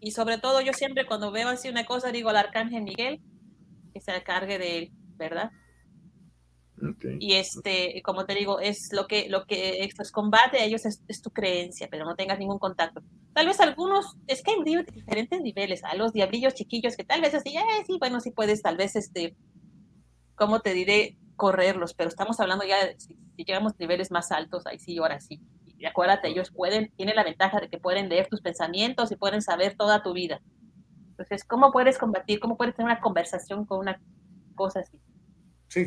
Y sobre todo, yo siempre cuando veo así una cosa, digo al arcángel Miguel, que se encargue de él, ¿verdad? Y este, como te digo, es lo que, lo que esto es combate a ellos es, tu creencia, pero no tengas ningún contacto. Tal vez algunos, es que hay diferentes niveles, a los diablillos chiquillos que tal vez así, eh, sí, bueno, sí puedes, tal vez, este, ¿cómo te diré? Correrlos, pero estamos hablando ya, si, llegamos a niveles más altos, ahí sí, ahora sí. Y acuérdate, ellos pueden, tienen la ventaja de que pueden leer tus pensamientos y pueden saber toda tu vida. Entonces, ¿cómo puedes combatir? ¿Cómo puedes tener una conversación con una cosa así?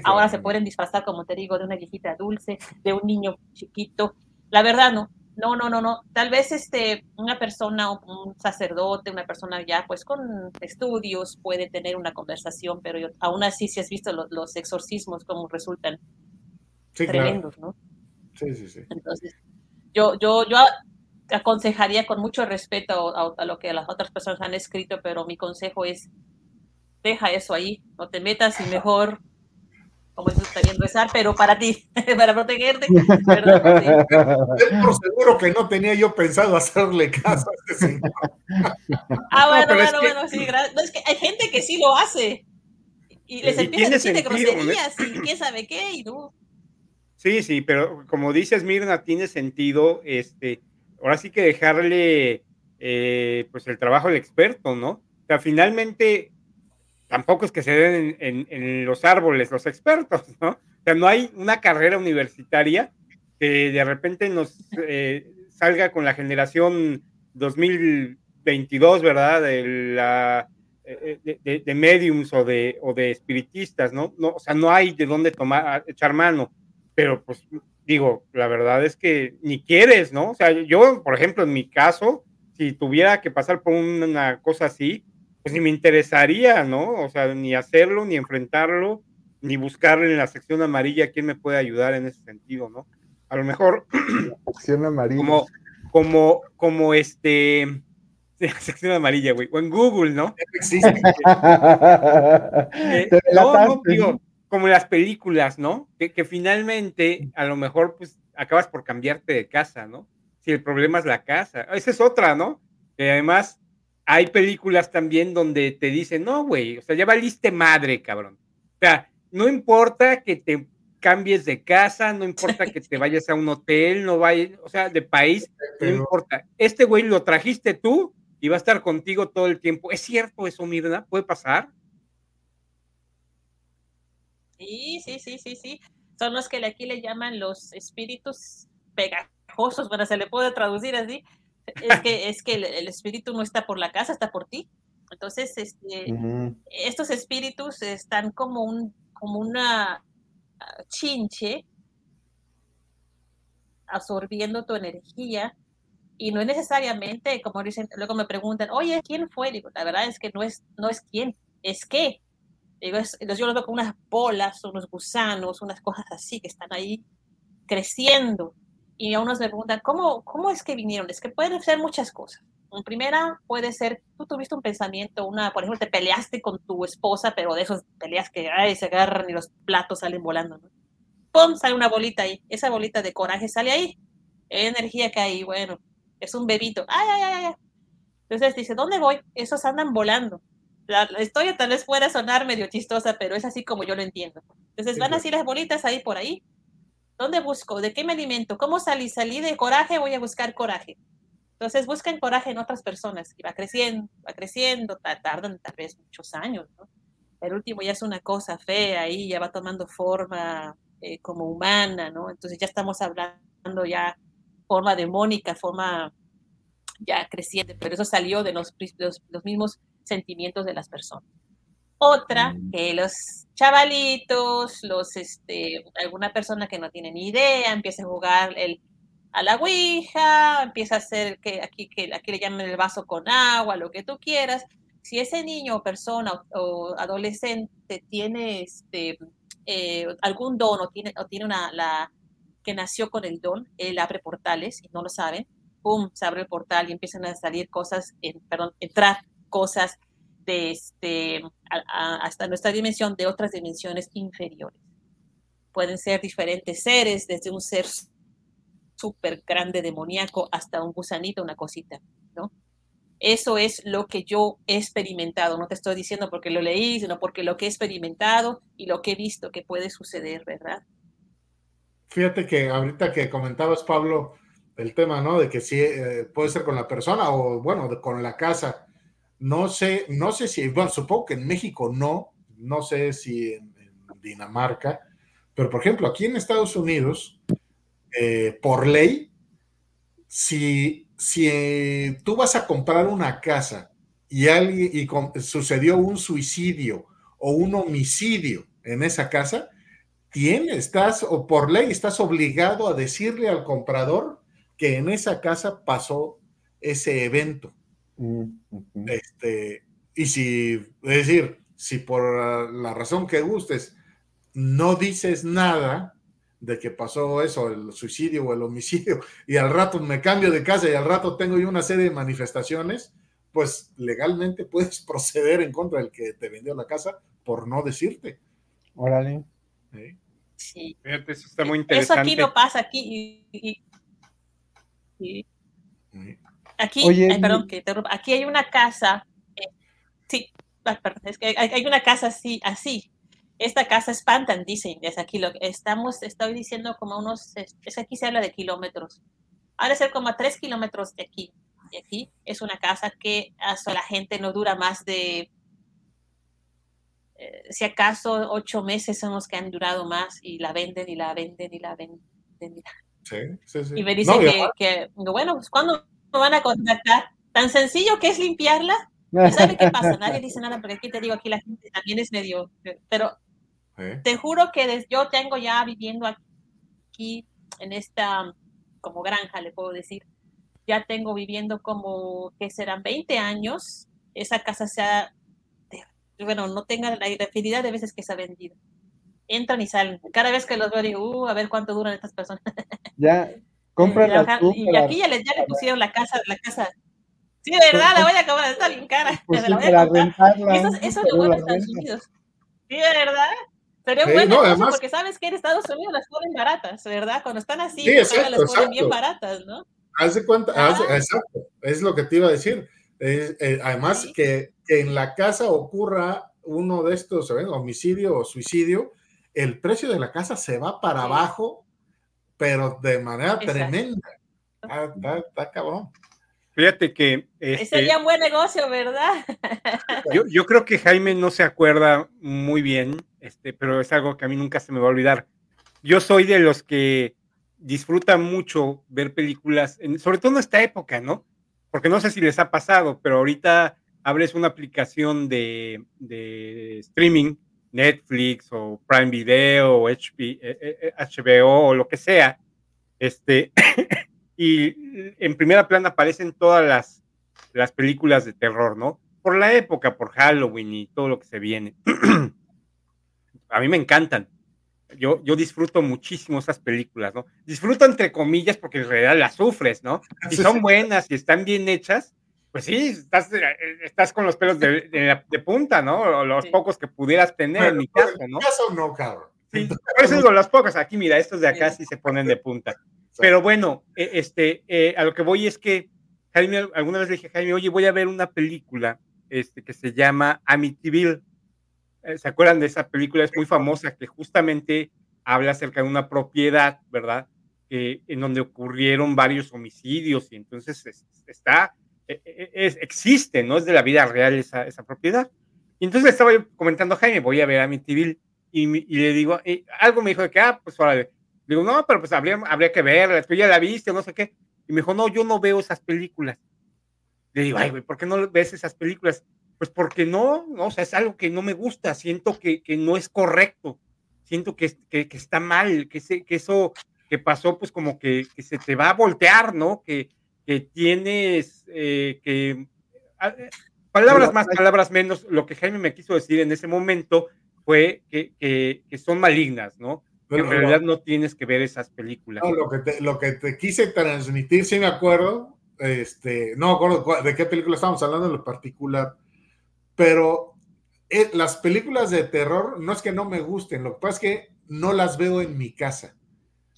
Ahora se pueden disfrazar, como te digo, de una viejita dulce, de un niño chiquito. La verdad, no. No, no, no, no. Tal vez este, una persona, un sacerdote, una persona ya pues con estudios puede tener una conversación, pero aún así si has visto los, exorcismos como resultan tremendos, ¿no? Sí, sí, sí. Entonces, yo, yo, yo aconsejaría con mucho respeto a, a, lo que las otras personas han escrito, pero mi consejo es, deja eso ahí, no te metas y mejor como eso está bien rezar, pero para ti, (laughs) para protegerte. por seguro que no tenía yo pensado hacerle caso a este señor. Ah, bueno, bueno, bueno, sí, gracias. No, es que hay gente que sí lo hace. Y les empieza a decir de groserías y quién sabe qué, y no. Sí, sí, pero como dices, Mirna, tiene sentido, este, ahora sí que dejarle, eh, pues, el trabajo al experto, ¿no? O sea, finalmente, tampoco es que se den en, los árboles los expertos, ¿no? O sea, no hay una carrera universitaria que de repente nos eh, salga con la generación 2022, ¿verdad? De, la, eh, de, de, mediums o de, o de espiritistas, ¿no? ¿no? O sea, no hay de dónde tomar, echar mano, pero pues digo, la verdad es que ni quieres, ¿no? O sea, yo, por ejemplo, en mi caso, si tuviera que pasar por una cosa así, pues ni me interesaría, ¿no? O sea, ni hacerlo, ni enfrentarlo, ni buscar en la sección amarilla quién me puede ayudar en ese sentido, ¿no? A lo mejor. La (clears throat) sección amarilla. Como, como, como este. (laughs) La sección amarilla, güey. O en Google, ¿no? Existe. (laughs) eh, no, no, digo, como las películas, ¿no? Que, que finalmente, a lo mejor, pues, acabas por cambiarte de casa, ¿no? Si el problema es la casa. Esa es otra, ¿no? Que además hay películas también donde te dicen, no, güey, o sea, ya valiste madre, cabrón. O sea, no importa que te cambies de casa, no importa que te vayas a un hotel, no vayas, o sea, de país, no importa. Este güey lo trajiste tú y va a estar contigo todo el tiempo. ¿Es cierto eso, Mirna? ¿Puede pasar? Sí, sí, sí, sí, sí. Son los que aquí le llaman los espíritus pegajosos, bueno, se le puede traducir así, es que, es que el, espíritu no está por la casa, está por ti. Entonces, este, estos espíritus están como, un, como una ah, chinche absorbiendo tu energía y no es necesariamente, como dicen, luego me preguntan, oye, ¿quién fue? Digo, la verdad es que no es, no es quién, es qué. Digo, yo lo veo como unas bolas, unos gusanos, unas cosas así que están ahí creciendo y a unos me preguntan, ¿cómo, ¿cómo es que vinieron? Es que pueden ser muchas cosas. En primera, puede ser, tú tuviste un pensamiento, una, por ejemplo, te peleaste con tu esposa, pero de esas peleas que ay, se agarran y los platos salen volando, ¿no? ¡Pum! Sale una bolita ahí. Esa bolita de coraje sale ahí. energía que hay, bueno, es un bebito. ¡Ay, ay, ay, ay! Entonces dice, ¿dónde voy? Esos andan volando. La, historia tal vez pueda sonar medio chistosa, pero es así como yo lo entiendo. Entonces van así las bolitas ahí por ahí ¿Dónde busco? ¿De qué me alimento? ¿Cómo salí? Salí de coraje, voy a buscar coraje. Entonces buscan coraje en otras personas y va creciendo, va creciendo, tardan tal vez muchos años, ¿no? El último ya es una cosa fea y ya va tomando forma eh, como humana, ¿no? Entonces ya estamos hablando ya forma demónica, forma ya creciente, pero eso salió de los, los, los mismos sentimientos de las personas. Otra, mm. que los chavalitos, los, este, alguna persona que no tiene ni idea, empieza a jugar el, a la ouija, empieza a hacer que aquí, que aquí le llamen el vaso con agua, lo que tú quieras. Si ese niño o persona o, adolescente tiene este, eh, algún don o tiene, o tiene una, la, que nació con el don, él abre portales y no lo saben, ¡pum! Se abre el portal y empiezan a salir cosas, en, perdón, entrar cosas de este, hasta nuestra dimensión de otras dimensiones inferiores. Pueden ser diferentes seres, desde un ser súper grande demoníaco hasta un gusanito, una cosita, ¿no? Eso es lo que yo he experimentado, no te estoy diciendo porque lo leí, sino porque lo que he experimentado y lo que he visto que puede suceder, ¿verdad? Fíjate que ahorita que comentabas, Pablo, el tema, ¿no? De que sí eh, puede ser con la persona o, bueno, con la casa. No sé, no sé si, bueno, supongo que en México no, no sé si en, Dinamarca, pero por ejemplo, aquí en Estados Unidos, eh, por ley, si, si tú vas a comprar una casa y, alguien, y sucedió un suicidio o un homicidio en esa casa, tienes, estás, o por ley, estás obligado a decirle al comprador que en esa casa pasó ese evento. Este, y si, es decir, si por la razón que gustes no dices nada de que pasó eso, el suicidio o el homicidio, (laughs) y al rato me cambio de casa y al rato tengo yo una serie de manifestaciones, pues legalmente puedes (laughs) proceder en contra del que te vendió la casa por no decirte. Órale. Sí. eso está muy interesante. Eso aquí no pasa, aquí. Aquí, perdón, que aquí hay una casa, eh, sí, ah, perdón, es que hay, una casa así, así. Esta casa espantan, dicen, es aquí lo que estamos, estoy diciendo como unos, es, aquí se habla de kilómetros. Ha de ser como a tres kilómetros de aquí. De aquí es una casa que hasta la gente no dura más de, eh, si acaso, ocho meses son los que han durado más y la venden y la venden y la venden. Sí, sí, sí. Y me dicen que, bueno, pues cuando van a contactar. Tan sencillo que es limpiarla. ¿Y sabe qué pasa? Nadie dice nada porque aquí te digo, aquí la gente también es medio, pero te juro que desde, yo tengo ya viviendo aquí en esta como granja, le puedo decir, ya tengo viviendo como que serán 20 años. Esa casa se ha, bueno, no tenga la infinidad de veces que se ha vendido. Entran y salen. Cada vez que los veo digo, uh, a ver cuánto duran estas personas. Ya, y, aquí ya le, ya le pusieron la casa, la casa. Sí, de verdad, la voy a acabar, está bien cara. Pues (laughs) sí, para rentarla, eso, eso es lo bueno de Estados Unidos. Sí, de verdad. Pero es bueno porque sabes que en Estados Unidos las ponen baratas, ¿verdad? Cuando están así, sí, exacto, las ponen bien baratas, ¿no? Cuenta, exacto, es lo que te iba a decir. Eh, además, que, que, en la casa ocurra uno de estos, ¿sabes? homicidio o suicidio, el precio de la casa se va para abajo pero de manera tremenda. Está, cabrón. Fíjate que... Este, sería un buen negocio, ¿verdad? Yo, yo, creo que Jaime no se acuerda muy bien, este, pero es algo que a mí nunca se me va a olvidar. Yo soy de los que disfrutan mucho ver películas, sobre todo en esta época, ¿no? Porque no sé si les ha pasado, pero ahorita abres una aplicación de, de streaming Netflix o Prime Video o HBO eh, eh, o lo que sea, este, (coughs) y en primera plana aparecen todas las, las películas de terror, ¿no? Por la época, por Halloween y todo lo que se viene. (coughs) A mí me encantan. Yo, yo disfruto muchísimo esas películas, ¿no? Disfruto entre comillas porque en realidad las sufres, ¿no? Si son buenas y están bien hechas, pues sí, estás, eh, estás con los pelos de, de, punta, ¿no? O los pocos que pudieras tener en mi caso, ¿no? En mi caso no, cabrón. Sí, por eso digo los pocos. Aquí, mira, estos de acá sí se ponen de punta. Pero bueno, e, este, eh, a lo que voy es que Jaime, alguna vez le dije a Jaime, oye, voy a ver una película este, que se llama Amityville. Eh, ¿Se acuerdan de esa película? Es muy famosa, que justamente habla acerca de una propiedad, ¿verdad? en donde ocurrieron varios homicidios y entonces está, es, existe, ¿no? Es de la vida real esa, esa propiedad. Y entonces estaba yo comentando a Jaime, voy a ver a mi TV y, y, le digo, y algo me dijo de que, ah, pues ahora, digo, no, pero pues habría, habría que verla, tú ya la viste, no sé qué. Y me dijo, no, yo no veo esas películas. Le digo, ay, güey, ¿por qué no ves esas películas? Pues porque no, no, o sea, es algo que no me gusta, siento que, que no es correcto, siento que, que, que está mal, que, se, que eso que pasó, pues como que, que, se te va a voltear, ¿no? Que, que tienes eh, que... Eh, palabras más, palabras menos, lo que Jaime me quiso decir en ese momento fue que, que son malignas, ¿no? en realidad no tienes que ver esas películas. No, lo que te, lo que te quise transmitir, sí me acuerdo, este, no me acuerdo de qué película estábamos hablando en lo particular, pero eh, las películas de terror no es que no me gusten, lo que pasa es que no las veo en mi casa.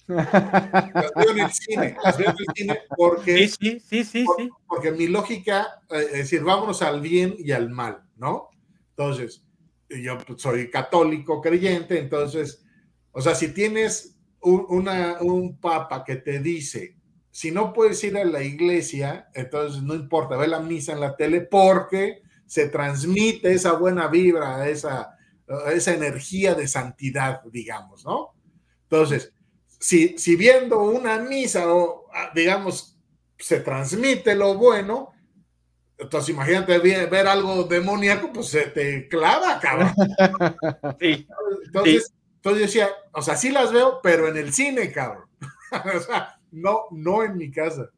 Las veo en el cine, las veo en el cine porque, sí, sí, sí, sí, porque mi lógica eh, es decir, vámonos al bien y al mal, ¿no? Entonces, yo soy católico creyente, entonces, o sea, si tienes un, una, un papa que te dice, si no puedes ir a la iglesia, entonces no importa, ve la misa en la tele porque se transmite esa buena vibra, esa, esa energía de santidad, digamos, ¿no? Entonces, si, viendo una misa o, ah, digamos, se transmite lo bueno, entonces imagínate ver, algo demoníaco, pues se te clava, cabrón. (laughs) Sí. Entonces, entonces yo decía, o sea, sí las veo, pero en el cine, cabrón. (laughs) o sea, no, no en mi casa.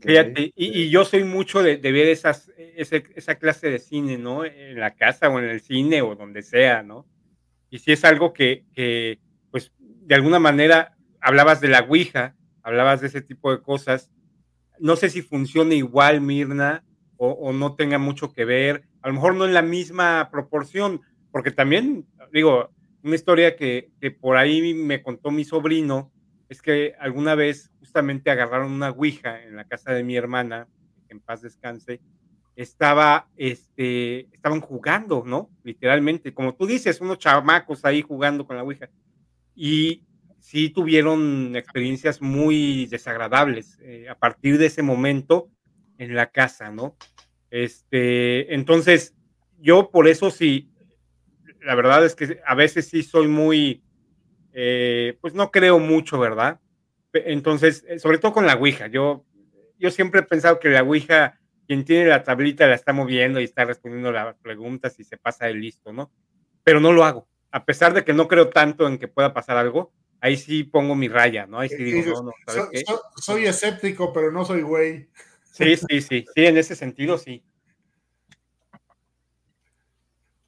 Fíjate, y, yo soy mucho de, ver esas, esa clase de cine, ¿no? En la casa o en el cine o donde sea, ¿no? Y si es algo que, que de alguna manera hablabas de la Ouija, hablabas de ese tipo de cosas. No sé si funciona igual, Mirna, o, no tenga mucho que ver. A lo mejor no en la misma proporción, porque también, digo, una historia que, por ahí me contó mi sobrino es que alguna vez justamente agarraron una Ouija en la casa de mi hermana, en paz descanse, estaba, este, estaban jugando, ¿no? Literalmente, como tú dices, unos chamacos ahí jugando con la Ouija. Y sí tuvieron experiencias muy desagradables eh, a partir de ese momento en la casa, ¿no? Este, entonces, yo por eso sí, la verdad es que a veces sí soy muy, eh, pues no creo mucho, ¿verdad? Entonces, eh, sobre todo con la Ouija, yo, yo siempre he pensado que la Ouija, quien tiene la tablita la está moviendo y está respondiendo las preguntas y se pasa de listo, ¿no? Pero no lo hago, a pesar de que no creo tanto en que pueda pasar algo, ahí sí pongo mi raya, ¿no? Ahí sí digo, no, no, ¿sabes qué? soy escéptico, pero no soy güey. Sí, sí, sí, sí, en ese sentido sí.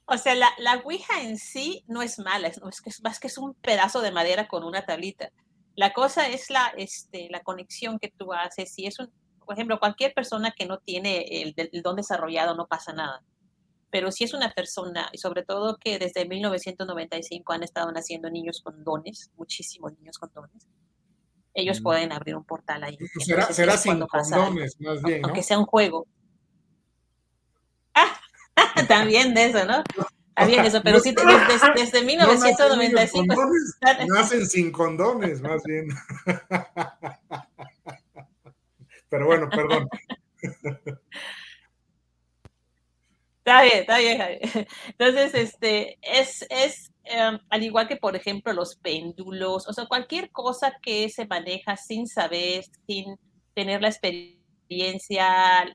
O sea, la, la Ouija en sí no es mala, es, que es más que es un pedazo de madera con una tablita. La cosa es la, este, la conexión que tú haces. Si es un, por ejemplo, cualquier persona que no tiene el, el don desarrollado, no pasa nada pero si es una persona, y sobre todo que desde 1995 han estado naciendo niños con dones, muchísimos niños con dones, ellos mm. pueden abrir un portal ahí. Será, será sin condones, más bien, Aunque sea un juego. Ah, (laughs) también de eso, ¿no? También eso, pero sí, (laughs) desde, desde 1995. Nacen sin condones, más bien. (laughs) Pero bueno, perdón. Está bien, está bien, Entonces, este, es, es em, al igual que, por ejemplo, los péndulos, o sea, cualquier cosa que se maneja sin saber, sin tener la experiencia,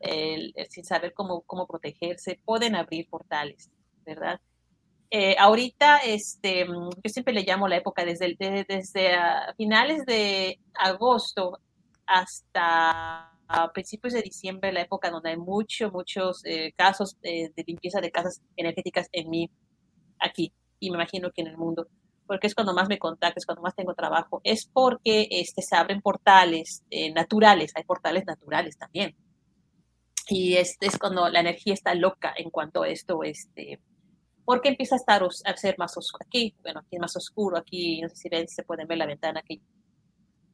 sin saber cómo, cómo protegerse, pueden abrir portales, ¿verdad? Eh, ahorita, este, yo siempre le llamo la época desde, desde finales de agosto hasta a principios de diciembre, la época donde hay muchos, muchos eh, casos de, limpieza de casas energéticas en mí, aquí, y me imagino que en el mundo, porque es cuando más me contacto, cuando más tengo trabajo, es porque este, se abren portales eh, naturales, hay portales naturales también. Y este es cuando la energía está loca en cuanto a esto, este, porque empieza a estar a ser más oscuro. Aquí, bueno, aquí es más oscuro, aquí no sé si ven, se pueden ver la ventana que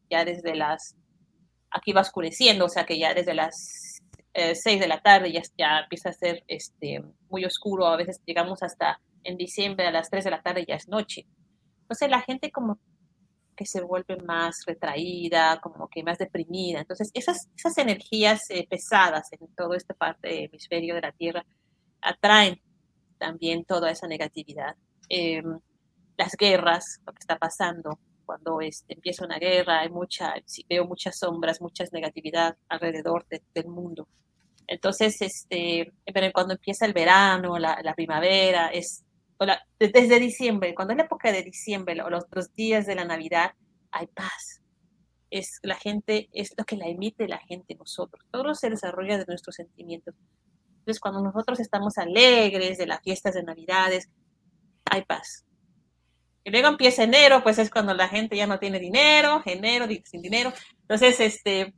ya desde las aquí va oscureciendo, o sea que ya desde las eh, 6 de la tarde ya, ya empieza a ser este, muy oscuro, a veces llegamos hasta en diciembre a las 3 de la tarde ya es noche. Entonces la gente como que se vuelve más retraída, como que más deprimida. Entonces esas, esas energías eh, pesadas en toda esta parte del hemisferio de la Tierra atraen también toda esa negatividad. Em, las guerras, lo que está pasando, cuando este, empieza una guerra, hay mucha, veo muchas sombras, muchas negatividad alrededor del mundo. Entonces, este, pero cuando empieza el verano, la, la primavera, es desde diciembre, cuando es la época de diciembre, los, los días de la Navidad, hay paz. Es la gente, es lo que la emite la gente nosotros. Todo se desarrolla de nuestros sentimientos. Entonces, cuando nosotros estamos alegres de las fiestas de Navidades, hay paz. Y luego empieza enero, pues es cuando la gente ya no tiene dinero, enero sin dinero. Entonces, este,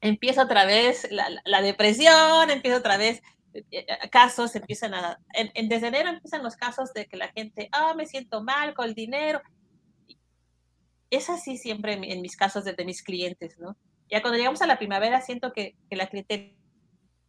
empieza otra vez la, depresión, empieza otra vez eh, eh, casos, empiezan a, en, desde enero empiezan los casos de que la gente, ah, me siento mal con el dinero. Es así siempre en, mis casos de, mis clientes, ¿no? Ya cuando llegamos a la primavera siento que, que la cliente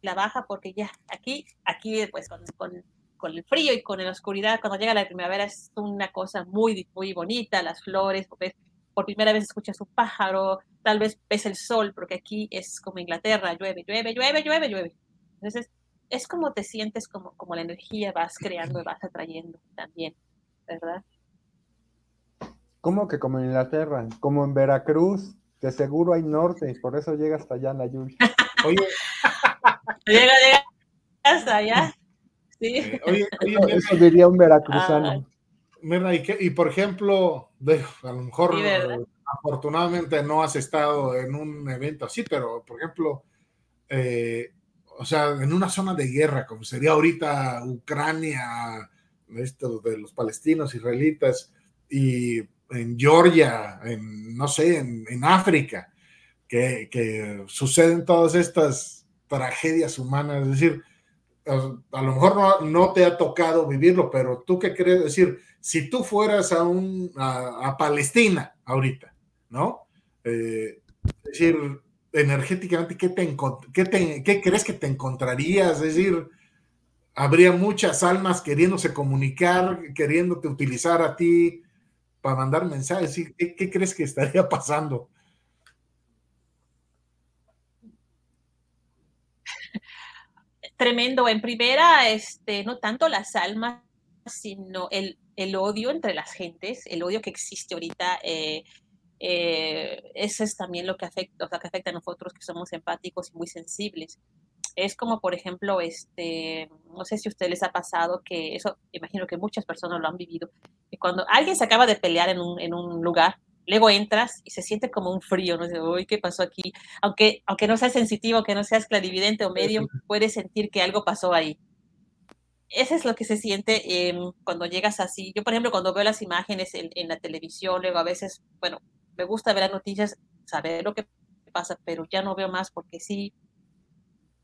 la baja porque ya aquí, aquí pues con, con con el frío y con la oscuridad, cuando llega la primavera es una cosa muy, muy bonita, las flores, por primera vez escuchas un pájaro, tal vez ves el sol, porque aquí es como Inglaterra, llueve, llueve, llueve, llueve, llueve. Entonces, es como te sientes, como, como la energía vas creando y vas atrayendo también, ¿verdad? ¿Cómo que como en Inglaterra? Como en Veracruz, que seguro hay norte, por eso llega hasta allá la lluvia. (laughs) Oye. llega, llega hasta allá. Eh, (laughs) oye, Eso diría un veracruzano. Mira, y, por ejemplo, a lo mejor afortunadamente no has estado en un evento así, pero por ejemplo, eh, o sea, en una zona de guerra, como sería ahorita Ucrania, esto de los palestinos, israelitas, y en Georgia, en, no sé, en, África, que, que, suceden todas estas tragedias humanas, es decir, a lo mejor no, te ha tocado vivirlo, pero tú qué crees decir, si tú fueras a, un, a, Palestina ahorita, ¿no? Eh, es decir, energéticamente, ¿qué, te, qué, ¿qué crees que te encontrarías? Es decir, habría muchas almas queriéndose comunicar, queriéndote utilizar a ti para mandar mensajes. ¿Qué, qué crees que estaría (laughs) pasando? Tremendo. En primera, este, no tanto las almas, sino el, el odio entre las gentes, el odio que existe ahorita. Eh, eh, eso es también lo que afecta, o sea, que afecta a nosotros que somos empáticos y muy sensibles. Es como, por ejemplo, este, no sé si a ustedes les ha pasado que eso, imagino que muchas personas lo han vivido, que cuando alguien se acaba de pelear en un, en un lugar, Luego entras y se siente como un frío, ¿no? Uy, ¿qué pasó aquí? Aunque, aunque no seas sensitivo, que no seas clarividente o medio, puedes sentir que algo pasó ahí. Eso es lo que se siente em, cuando llegas así. Yo, por ejemplo, cuando veo las imágenes en, en, la televisión, luego a veces, bueno, me gusta ver las noticias, saber lo que pasa, pero ya no veo más porque sí,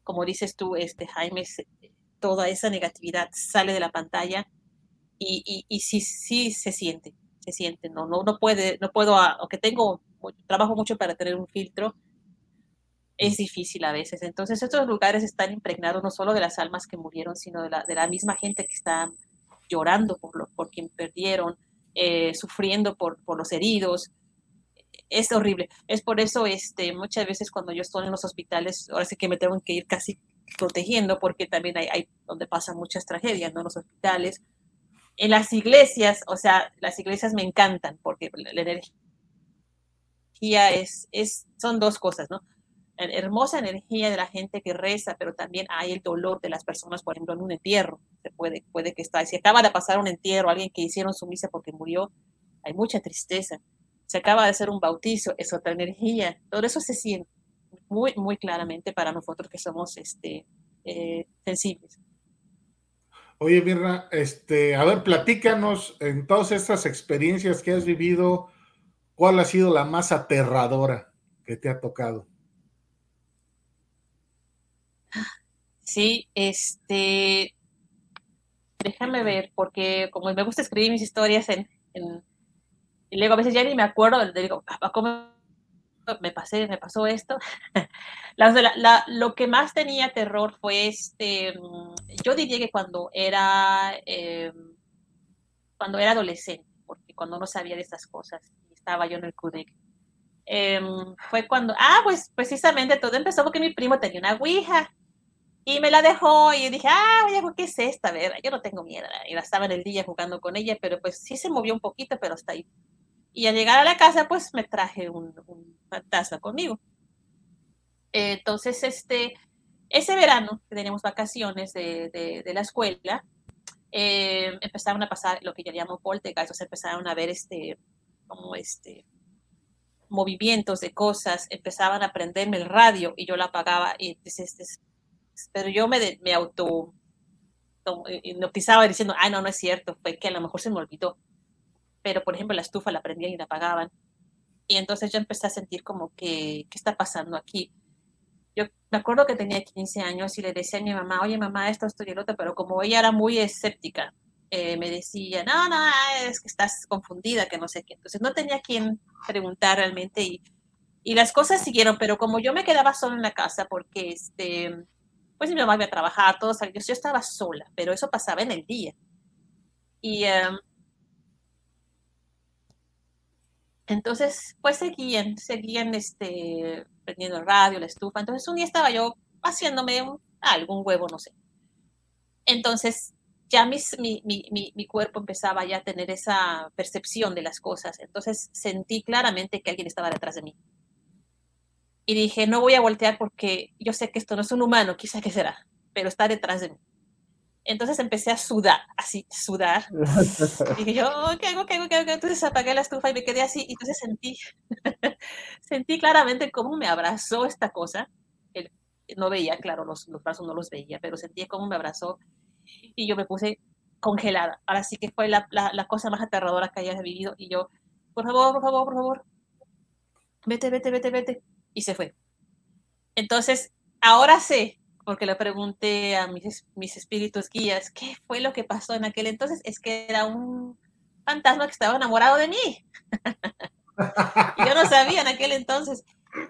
como dices tú, este, Jaime, toda esa negatividad sale de la pantalla y, y, y sí, sí se siente siente, no, no, no puede, no puedo, ah, aunque tengo, trabajo mucho para tener un filtro, es difícil a veces. Entonces estos lugares están impregnados no solo de las almas que murieron, sino de la, de la misma gente que está llorando por, lo, por quien perdieron, eh, sufriendo por, por los heridos. Es horrible. Es por eso, este, muchas veces cuando yo estoy en los hospitales, ahora sí que me tengo que ir casi protegiendo porque también hay, hay donde pasan muchas tragedias, ¿no? Los hospitales, en las iglesias, o sea, las iglesias me encantan porque la, energía es, es, son dos cosas, ¿no? Hermosa energía de la gente que reza, pero también hay el dolor de las personas, por ejemplo, en un entierro. Se puede, puede que está, si acaba de pasar un entierro, alguien que hicieron su misa porque murió, hay mucha tristeza. Se acaba de hacer un bautizo, es otra energía. Todo eso se siente muy, muy claramente para nosotros que somos este, eh, sensibles. Oye, Mirna, este, a ver, platícanos en todas estas experiencias que has vivido, ¿cuál ha sido la más aterradora que te ha tocado? Sí, este, déjame ver, porque como me gusta escribir mis historias en, y luego a veces ya ni me acuerdo, digo, ¿cómo me pasé, me pasó esto. (laughs) lo que más tenía terror fue este, yo diría que cuando era, eh, cuando era adolescente, porque cuando no sabía de estas cosas. Estaba yo en el CUDEC. Em, fue cuando, ah, pues precisamente todo empezó porque mi primo tenía una Ouija y me la dejó y dije, ah, oye, ¿qué es esta? A ver, yo no tengo miedo. Y la estaba en el día jugando con ella, pero pues sí se movió un poquito, pero hasta ahí. Y al llegar a la casa, pues me traje un, un conmigo. entonces, este, ese verano que teníamos vacaciones de, de, la escuela, eh, empezaron a pasar lo que yo llamo poltergeist, o sea, empezaron a ver este, como este, movimientos de cosas, empezaban a prenderme el radio y yo la apagaba y este, pero yo me, me auto hipnotizaba diciendo, ay, no, no es cierto, fue que a lo mejor se me olvidó. Pero, por ejemplo, la estufa la prendían y la apagaban. Y entonces yo empecé a sentir como que, ¿qué está pasando aquí? Yo me acuerdo que tenía 15 años y le decía a mi mamá, oye, mamá, esto, esto y el otro, pero como ella era muy escéptica, eh, me decía, no, no, es que estás confundida, que no sé qué. Entonces no tenía quien preguntar realmente y, y las cosas siguieron, pero como yo me quedaba sola en la casa porque este pues mi mamá iba a trabajar, todos, yo, estaba sola, pero eso pasaba en el día. Y um, entonces, pues seguían, seguían este, prendiendo el radio, la estufa. Entonces un día estaba yo haciéndome algún huevo, no sé. Entonces ya mis, mi, mi, mi, cuerpo empezaba ya a tener esa percepción de las cosas. Entonces sentí claramente que alguien estaba detrás de mí y dije, no voy a voltear porque yo sé que esto no es un humano, quizá que será, pero está detrás de mí. Entonces empecé a sudar, así, sudar. (laughs) Y dije yo, ¿qué hago, qué hago, qué hago? Entonces apagué la estufa y me quedé así. Y entonces sentí, (laughs) sentí claramente cómo me abrazó esta cosa. no veía, claro, los, los brazos no los veía, pero sentí cómo me abrazó. Y yo me puse congelada. Ahora sí que fue la, la, la cosa más aterradora que haya vivido. Y yo, por favor, por favor, por favor, vete, vete, vete, vete y se fue. Entonces, ahora sé, porque le pregunté a mis, mis espíritus guías, ¿qué fue lo que pasó en aquel entonces? Es que era un fantasma que estaba enamorado de mí. yo no sabía en aquel entonces.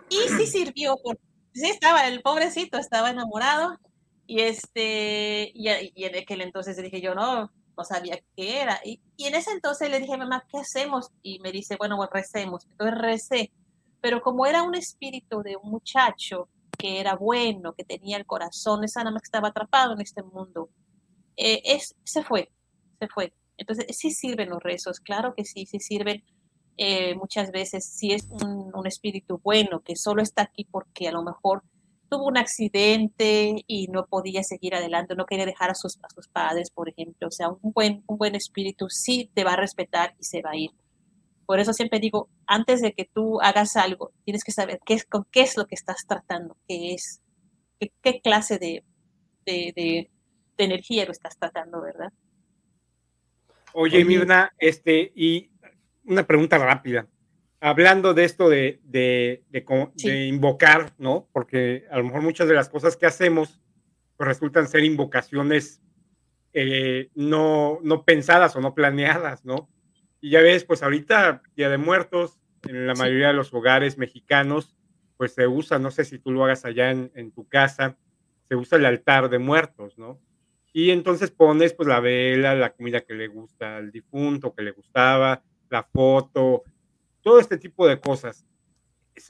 Y sí sirvió, porque sí estaba, el pobrecito estaba enamorado. Y, este, y, en aquel entonces dije yo, no, no sabía qué era. Y, y, en ese entonces le dije, mamá, ¿qué hacemos? Y me dice, bueno, pues recemos. Entonces recé pero como era un espíritu de un muchacho que era bueno, que tenía el corazón, esa nada más que estaba atrapado en este mundo, eh, es, se fue, se fue. Entonces, sí sirven los rezos, claro que sí, sí sirven eh, muchas veces, si es un, un, espíritu bueno, que solo está aquí porque a lo mejor tuvo un accidente y no podía seguir adelante, no quería dejar a sus, a sus padres, por ejemplo. O sea, un buen, un buen espíritu sí te va a respetar y se va a ir. Por eso siempre digo, antes de que tú hagas algo, tienes que saber qué es, con qué es lo que estás tratando, qué es, qué, clase de, de, energía lo estás tratando, ¿verdad? Oye, Mirna, este, y una pregunta rápida. Hablando de esto de, de, invocar, ¿no? Porque a lo mejor muchas de las cosas que hacemos pues resultan ser invocaciones eh, no, no pensadas o no planeadas, ¿no? Y ya ves, pues ahorita, Día de Muertos, en la mayoría de los hogares mexicanos, pues se usa, no sé si tú lo hagas allá en, tu casa, se usa el altar de muertos, ¿no? Y entonces pones pues la vela, la comida que le gusta al difunto, que le gustaba, la foto, todo este tipo de cosas.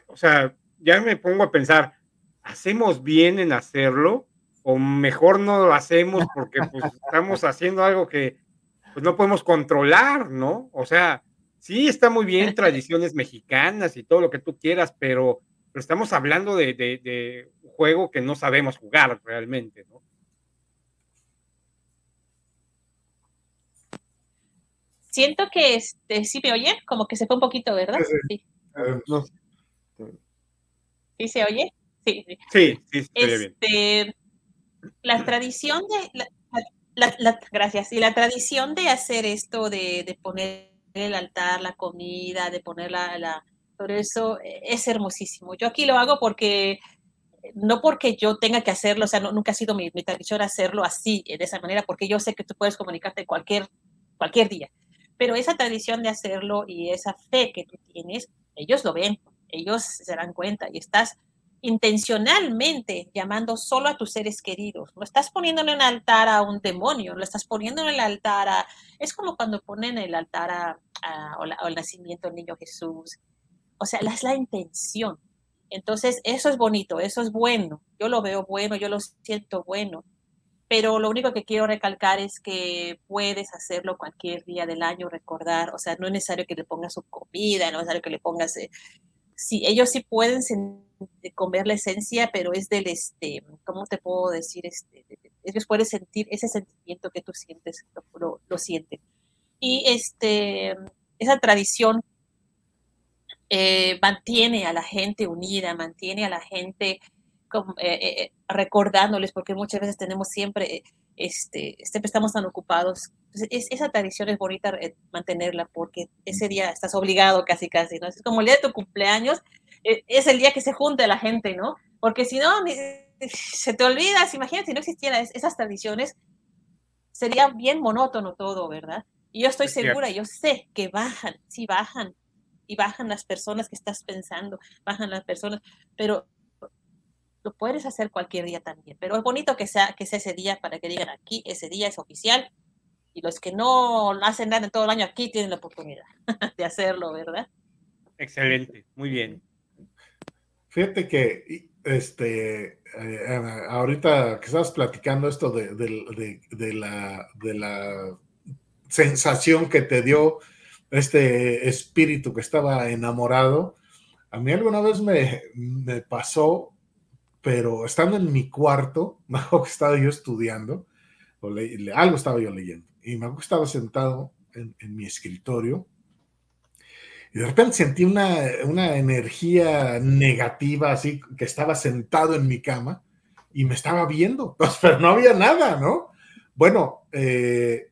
O sea, ya me pongo a pensar, ¿hacemos bien en hacerlo? O mejor no lo hacemos porque pues estamos haciendo algo que pues no podemos controlar, ¿no? O sea, sí está muy bien (laughs) tradiciones mexicanas y todo lo que tú quieras, pero, pero estamos hablando de, un juego que no sabemos jugar realmente, ¿no? Siento que este, sí me oye, como que se fue un poquito, ¿verdad? Sí. ¿Sí se oye? Sí, sí, sí, este, La tradición de, la, gracias. Y la tradición de hacer esto, de, poner el altar, la comida, de poner la, la, todo eso eh, es hermosísimo. Yo aquí lo hago porque, no porque yo tenga que hacerlo, o sea, nunca ha sido mi, tradición hacerlo así, de esa manera, porque yo sé que tú puedes comunicarte cualquier, cualquier día. Pero esa tradición de hacerlo y esa fe que tú tienes, ellos lo ven, ellos se dan cuenta y estás intencionalmente llamando solo a tus seres queridos. No estás poniéndole un altar a un demonio, lo estás poniendo en el altar a... Es como cuando ponen el altar a, al nacimiento del niño Jesús. O sea, es la intención. Entonces, eso es bonito, eso es bueno. Yo lo veo bueno, yo lo siento bueno. Pero lo único que quiero recalcar es que puedes hacerlo cualquier día del año, recordar. O sea, no es necesario que le pongas su comida, no es necesario que le pongas... Sí, ellos sí pueden comer la esencia, pero es del, este, ¿cómo te puedo decir? Este, ellos pueden sentir ese sentimiento que tú sientes, lo, lo. Y este, esa tradición eh, mantiene a la gente unida, mantiene a la gente eh, eh, recordándoles, porque muchas veces tenemos siempre, este, siempre estamos tan ocupados. esa tradición es bonita mantenerla porque ese día estás obligado casi, casi, ¿no? Es como el día de tu cumpleaños, es el día que se junta la gente, ¿no? Porque si no, (laughs) se te olvidas, imagínate si no existieran esas tradiciones, sería bien monótono todo, ¿verdad? Y yo estoy segura, yo sé que bajan, sí bajan, y bajan las personas que estás pensando, bajan las personas, pero lo puedes hacer cualquier día también. Pero es bonito que sea, que sea ese día para que digan aquí, ese día es oficial, y los que no hacen nada en todo el año aquí tienen la oportunidad (laughs) de hacerlo, ¿verdad? Excelente, muy bien. Fíjate que este, eh, ahorita que estabas platicando esto de, la, de la sensación que te dio este espíritu que estaba enamorado, a mí alguna vez me, pasó, pero estando en mi cuarto, (laughs) algo que estaba yo estudiando, o algo estaba yo leyendo, y me estaba sentado en, en mi escritorio, y de repente sentí una, una, energía negativa, así que estaba sentado en mi cama y me estaba viendo, (laughs) pero no había nada, ¿no? Bueno, eh,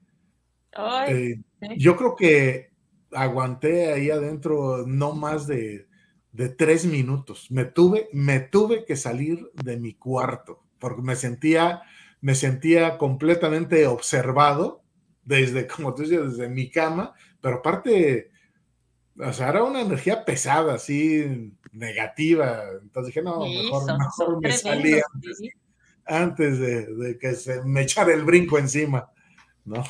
eh, yo creo que aguanté ahí adentro no más de, de, tres minutos. Me tuve, me tuve que salir de mi cuarto porque me sentía, me sentía completamente observado desde, (laughs) como tú dices, desde mi cama, pero aparte o sea, era una energía pesada, así, negativa. Entonces dije, no, (laughs) mejor, me salía antes, de, que se me echara el brinco encima, ¿no?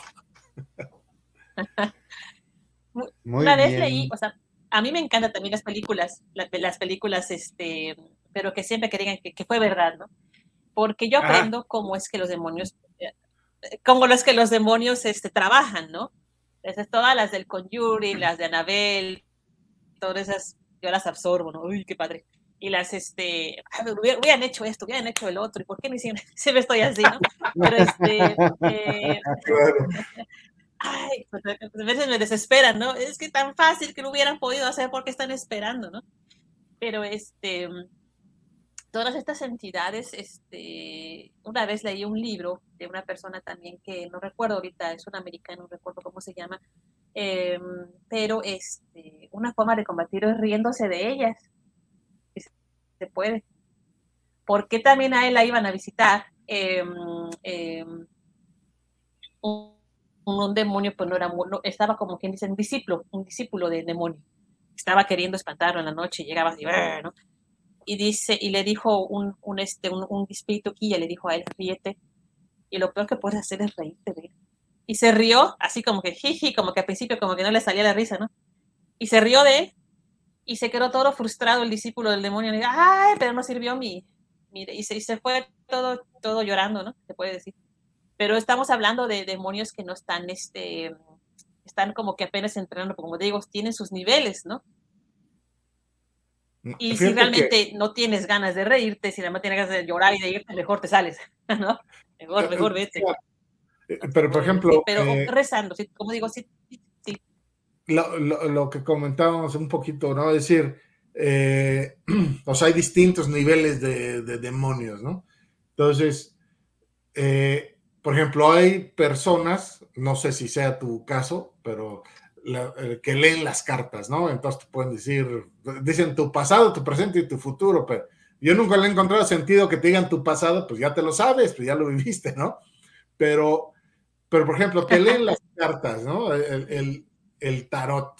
(laughs) una vez leí, o sea, a mí me encantan también las películas, las, películas, este, pero que siempre que digan que, fue verdad, ¿no? Porque yo aprendo cómo es que los demonios, eh, cómo es que los demonios este, trabajan, ¿no? Entonces, todas las del Conjuring, las de Anabel, todas esas, yo las absorbo, ¿no? Uy, qué padre. Y las, este, hubieran hecho esto, hubieran hecho el otro, ¿y por qué no hicieron? (laughs) Siempre estoy así, ¿no? Pero este, eh, (laughs) ay, pues a veces me desesperan, ¿no? Es que tan fácil que lo hubieran podido hacer porque están esperando, ¿no? Pero este, todas estas entidades, este, una vez leí un libro de una persona también que no recuerdo ahorita, es un americano, no recuerdo cómo se llama, em, pero este, una forma de combatir es riéndose de ellas. Se puede. ¿Por qué también a él la iban a visitar? Em, em, demonio, pues no era, no, estaba como quien dice, un discípulo, un discípulo de demonio. Estaba queriendo espantarlo en la noche, llegaba así, ¿no? y dice, y le dijo un, un este, un, un espíritu guía, le dijo a él, ríete, y lo peor que puedes hacer es reírte de él. Y se rió, así como que jiji, como que al principio como que no le salía la risa, ¿no? Y se rió de él, y se quedó todo frustrado el discípulo del demonio, y dijo, ay, pero no sirvió mi, mire, y se, y se fue todo, todo llorando, ¿no? Se puede decir. Pero estamos hablando de demonios que no están, este, están como que apenas entrenando, como digo, tienen sus niveles, ¿no? Y si realmente no tienes ganas de reírte, si realmente tienes ganas de llorar y de irte, mejor te sales, (laughs) ¿no? Mejor, eh, mejor vete. Eh, pero, por ejemplo... pero eh, rezando, como digo, sí, sí. Lo, lo, que comentábamos un poquito, ¿no? Es decir, (clears throat) o sea, hay distintos niveles de, de demonios, ¿no? Entonces, por ejemplo, hay personas, no sé si sea tu caso, pero eh, que leen las cartas, ¿no? Entonces te pueden decir, dicen tu pasado, tu presente y tu futuro, pero yo nunca le he encontrado sentido que te digan tu pasado, pues ya te lo sabes, pues ya lo (laughs) viviste, ¿no? Pero, pero por ejemplo, te leen las (laughs) cartas, ¿no? El, el, tarot.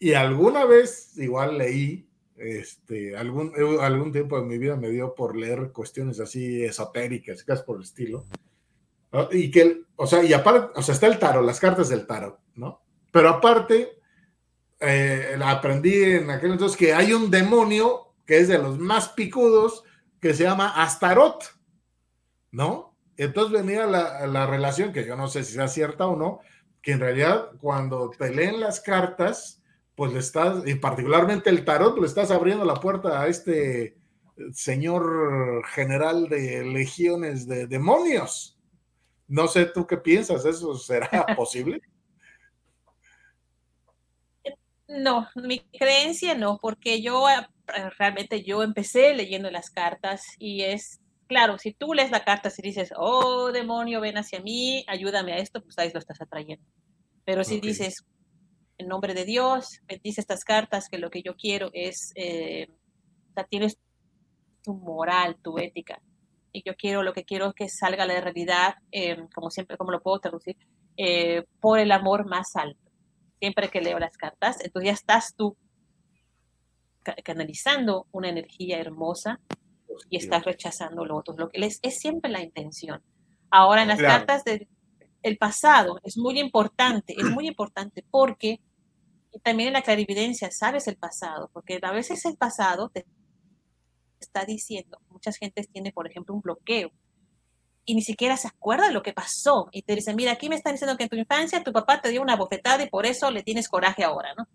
Y alguna vez igual leí este, algún, algún tiempo de mi vida me dio por leer cuestiones así esotéricas, casi por el estilo. Y que, o sea, y aparte, o sea, está el tarot, las cartas del tarot, ¿no? Pero aparte, eh, aprendí en aquel entonces que hay un demonio que es de los más picudos que se llama Astarot, ¿no? Entonces venía la, la relación, que yo no sé si sea cierta o no, que en realidad cuando te leen las cartas, pues le estás, y particularmente el tarot, le estás abriendo la puerta a este señor general de legiones de demonios. No sé tú qué piensas, ¿eso será (laughs) posible? No, mi creencia no, porque yo eh, realmente yo empecé leyendo las cartas y es, claro, si tú lees la carta y dices, oh demonio, ven hacia mí, ayúdame a esto, pues ahí lo estás atrayendo. Pero si dices, en nombre de Dios, dice estas cartas que lo que yo quiero es, eh, o sea, tienes tu moral, tu ética, y yo quiero, lo que quiero es que salga la realidad, eh, como siempre, como lo puedo traducir, eh, por el amor más alto. Siempre que leo las cartas, entonces ya estás tú canalizando una energía hermosa y estás rechazando lo otro. Lo que es, es siempre la intención. Ahora en las cartas del el pasado es muy importante, es muy importante porque también en la clarividencia sabes el pasado, porque a veces el pasado te está diciendo, muchas gentes tiene, por ejemplo, un bloqueo y ni siquiera se acuerda de lo que pasó y te dicen, mira, aquí me están diciendo que en tu infancia tu papá te dio una bofetada y por eso le tienes coraje ahora, ¿no?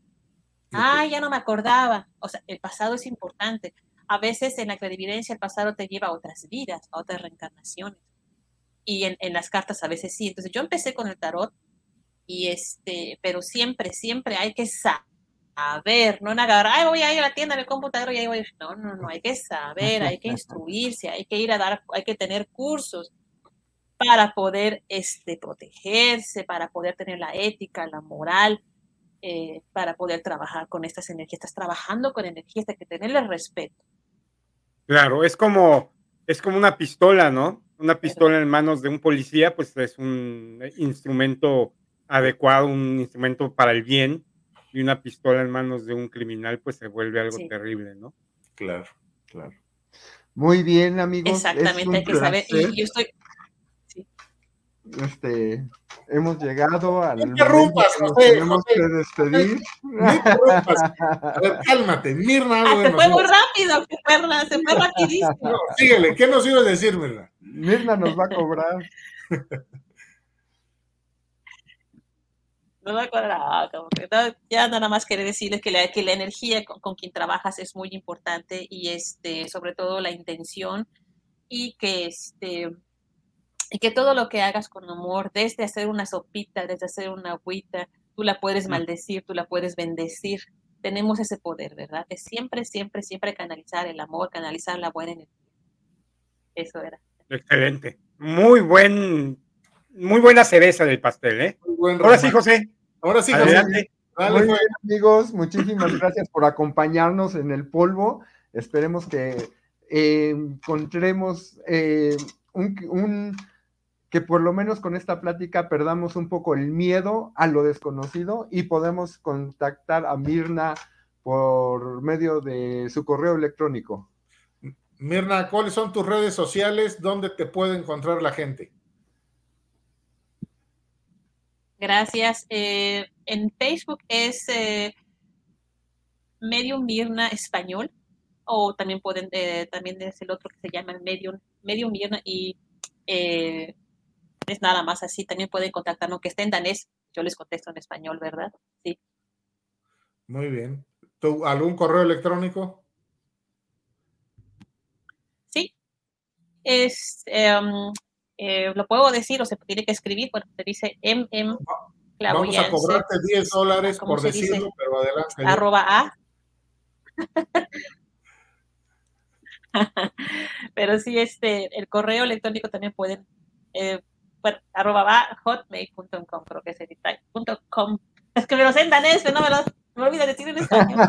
Ah, ya no me acordaba. O sea, el pasado es importante. A veces en la clarividencia el pasado te lleva a otras vidas, a otras reencarnaciones. Y en, en las cartas a veces sí. Entonces yo empecé con el tarot y este, pero siempre, siempre hay que saber, no en agarrar, ay, voy a ir a la tienda del computador y ahí voy. No, no, no, hay que saber, hay que instruirse, hay que ir a dar, hay que tener cursos para poder este, protegerse, para poder tener la ética, la moral, eh, para poder trabajar con estas energías. Estás trabajando con energías, hay que tenerle respeto. Claro, es como, es como una pistola, ¿no? Una pistola en manos de un policía, pues es un instrumento adecuado, un instrumento para el bien, y una pistola en manos de un criminal, pues se vuelve algo terrible, ¿no? Claro, claro. Muy bien, amigos. Exactamente, hay que saber. Y yo estoy. Este, hemos llegado al. No interrumpas, José, tenemos que despedir. No interrumpas. A ver, cálmate, Mirna. Ah, se fue muy rápido, se fue, se fue rapidísimo. No, síguele, ¿qué nos iba a decir, Mirna? Mirna nos va a cobrar. (laughs) no me acuerdo, ya nada más quería decirles que la, que la energía con, quien trabajas es muy importante y este, sobre todo la intención y que este y que todo lo que hagas con amor, desde hacer una sopita, desde hacer una agüita, tú la puedes maldecir, tú la puedes bendecir. Tenemos ese poder, ¿verdad? De siempre, siempre, siempre canalizar el amor, canalizar la buena energía. Eso era. Excelente. Muy buen, muy buena cereza del pastel, ¿eh? Ahora sí, José. Ahora sí, Adelante. Muy bien, amigos, muchísimas gracias por acompañarnos en el polvo. Esperemos que eh, encontremos eh, un, que por lo menos con esta plática perdamos un poco el miedo a lo desconocido y podemos contactar a Mirna por medio de su correo electrónico. Mirna, ¿cuáles son tus redes sociales? ¿Dónde te puede encontrar la gente? Gracias. Eh, en Facebook es eh, Medium Mirna Español, o también pueden, eh, también es el otro que se llama Medium, Medium Mirna y es nada más así. También pueden contactarnos, que esté en danés, yo les contesto en español, ¿verdad? Sí. Muy bien. ¿Tú, ¿Algún correo electrónico? Sí. Es em, eh, lo puedo decir o se tiene que escribir, bueno, se dice MM. Vamos a cobrarte 10 dólares por decirlo, pero adelante. Arroba A. (laughs) pero sí, este, el correo electrónico también pueden, eh, bueno, arroba a hotmail.com, creo que es el com. Es que me lo sé en danés, pero no me lo me olvido decir en español.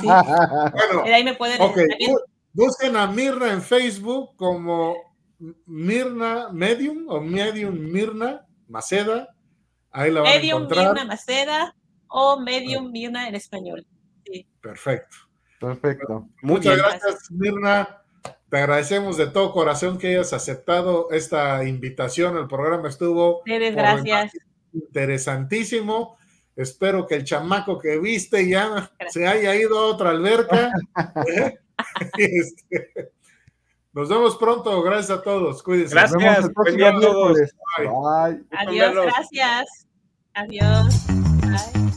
Sí. (laughs) Bueno, ahí me pueden. Okay. Busquen a Mirna en Facebook como Mirna Medium o Medium Mirna Maceda. Ahí la van Medium a encontrar. Mirna Maceda o Medium Mirna en español. Perfecto. Perfecto. Muchas gracias, Mirna. Te agradecemos de todo corazón que hayas aceptado esta invitación. El programa estuvo gracias. interesantísimo. Espero que el chamaco que viste ya se haya ido a otra alberca. (laughs) (laughs) este, nos vemos pronto. Gracias a todos. Cuídense. Gracias. a todos. Adiós. Gracias. Adiós. Bye.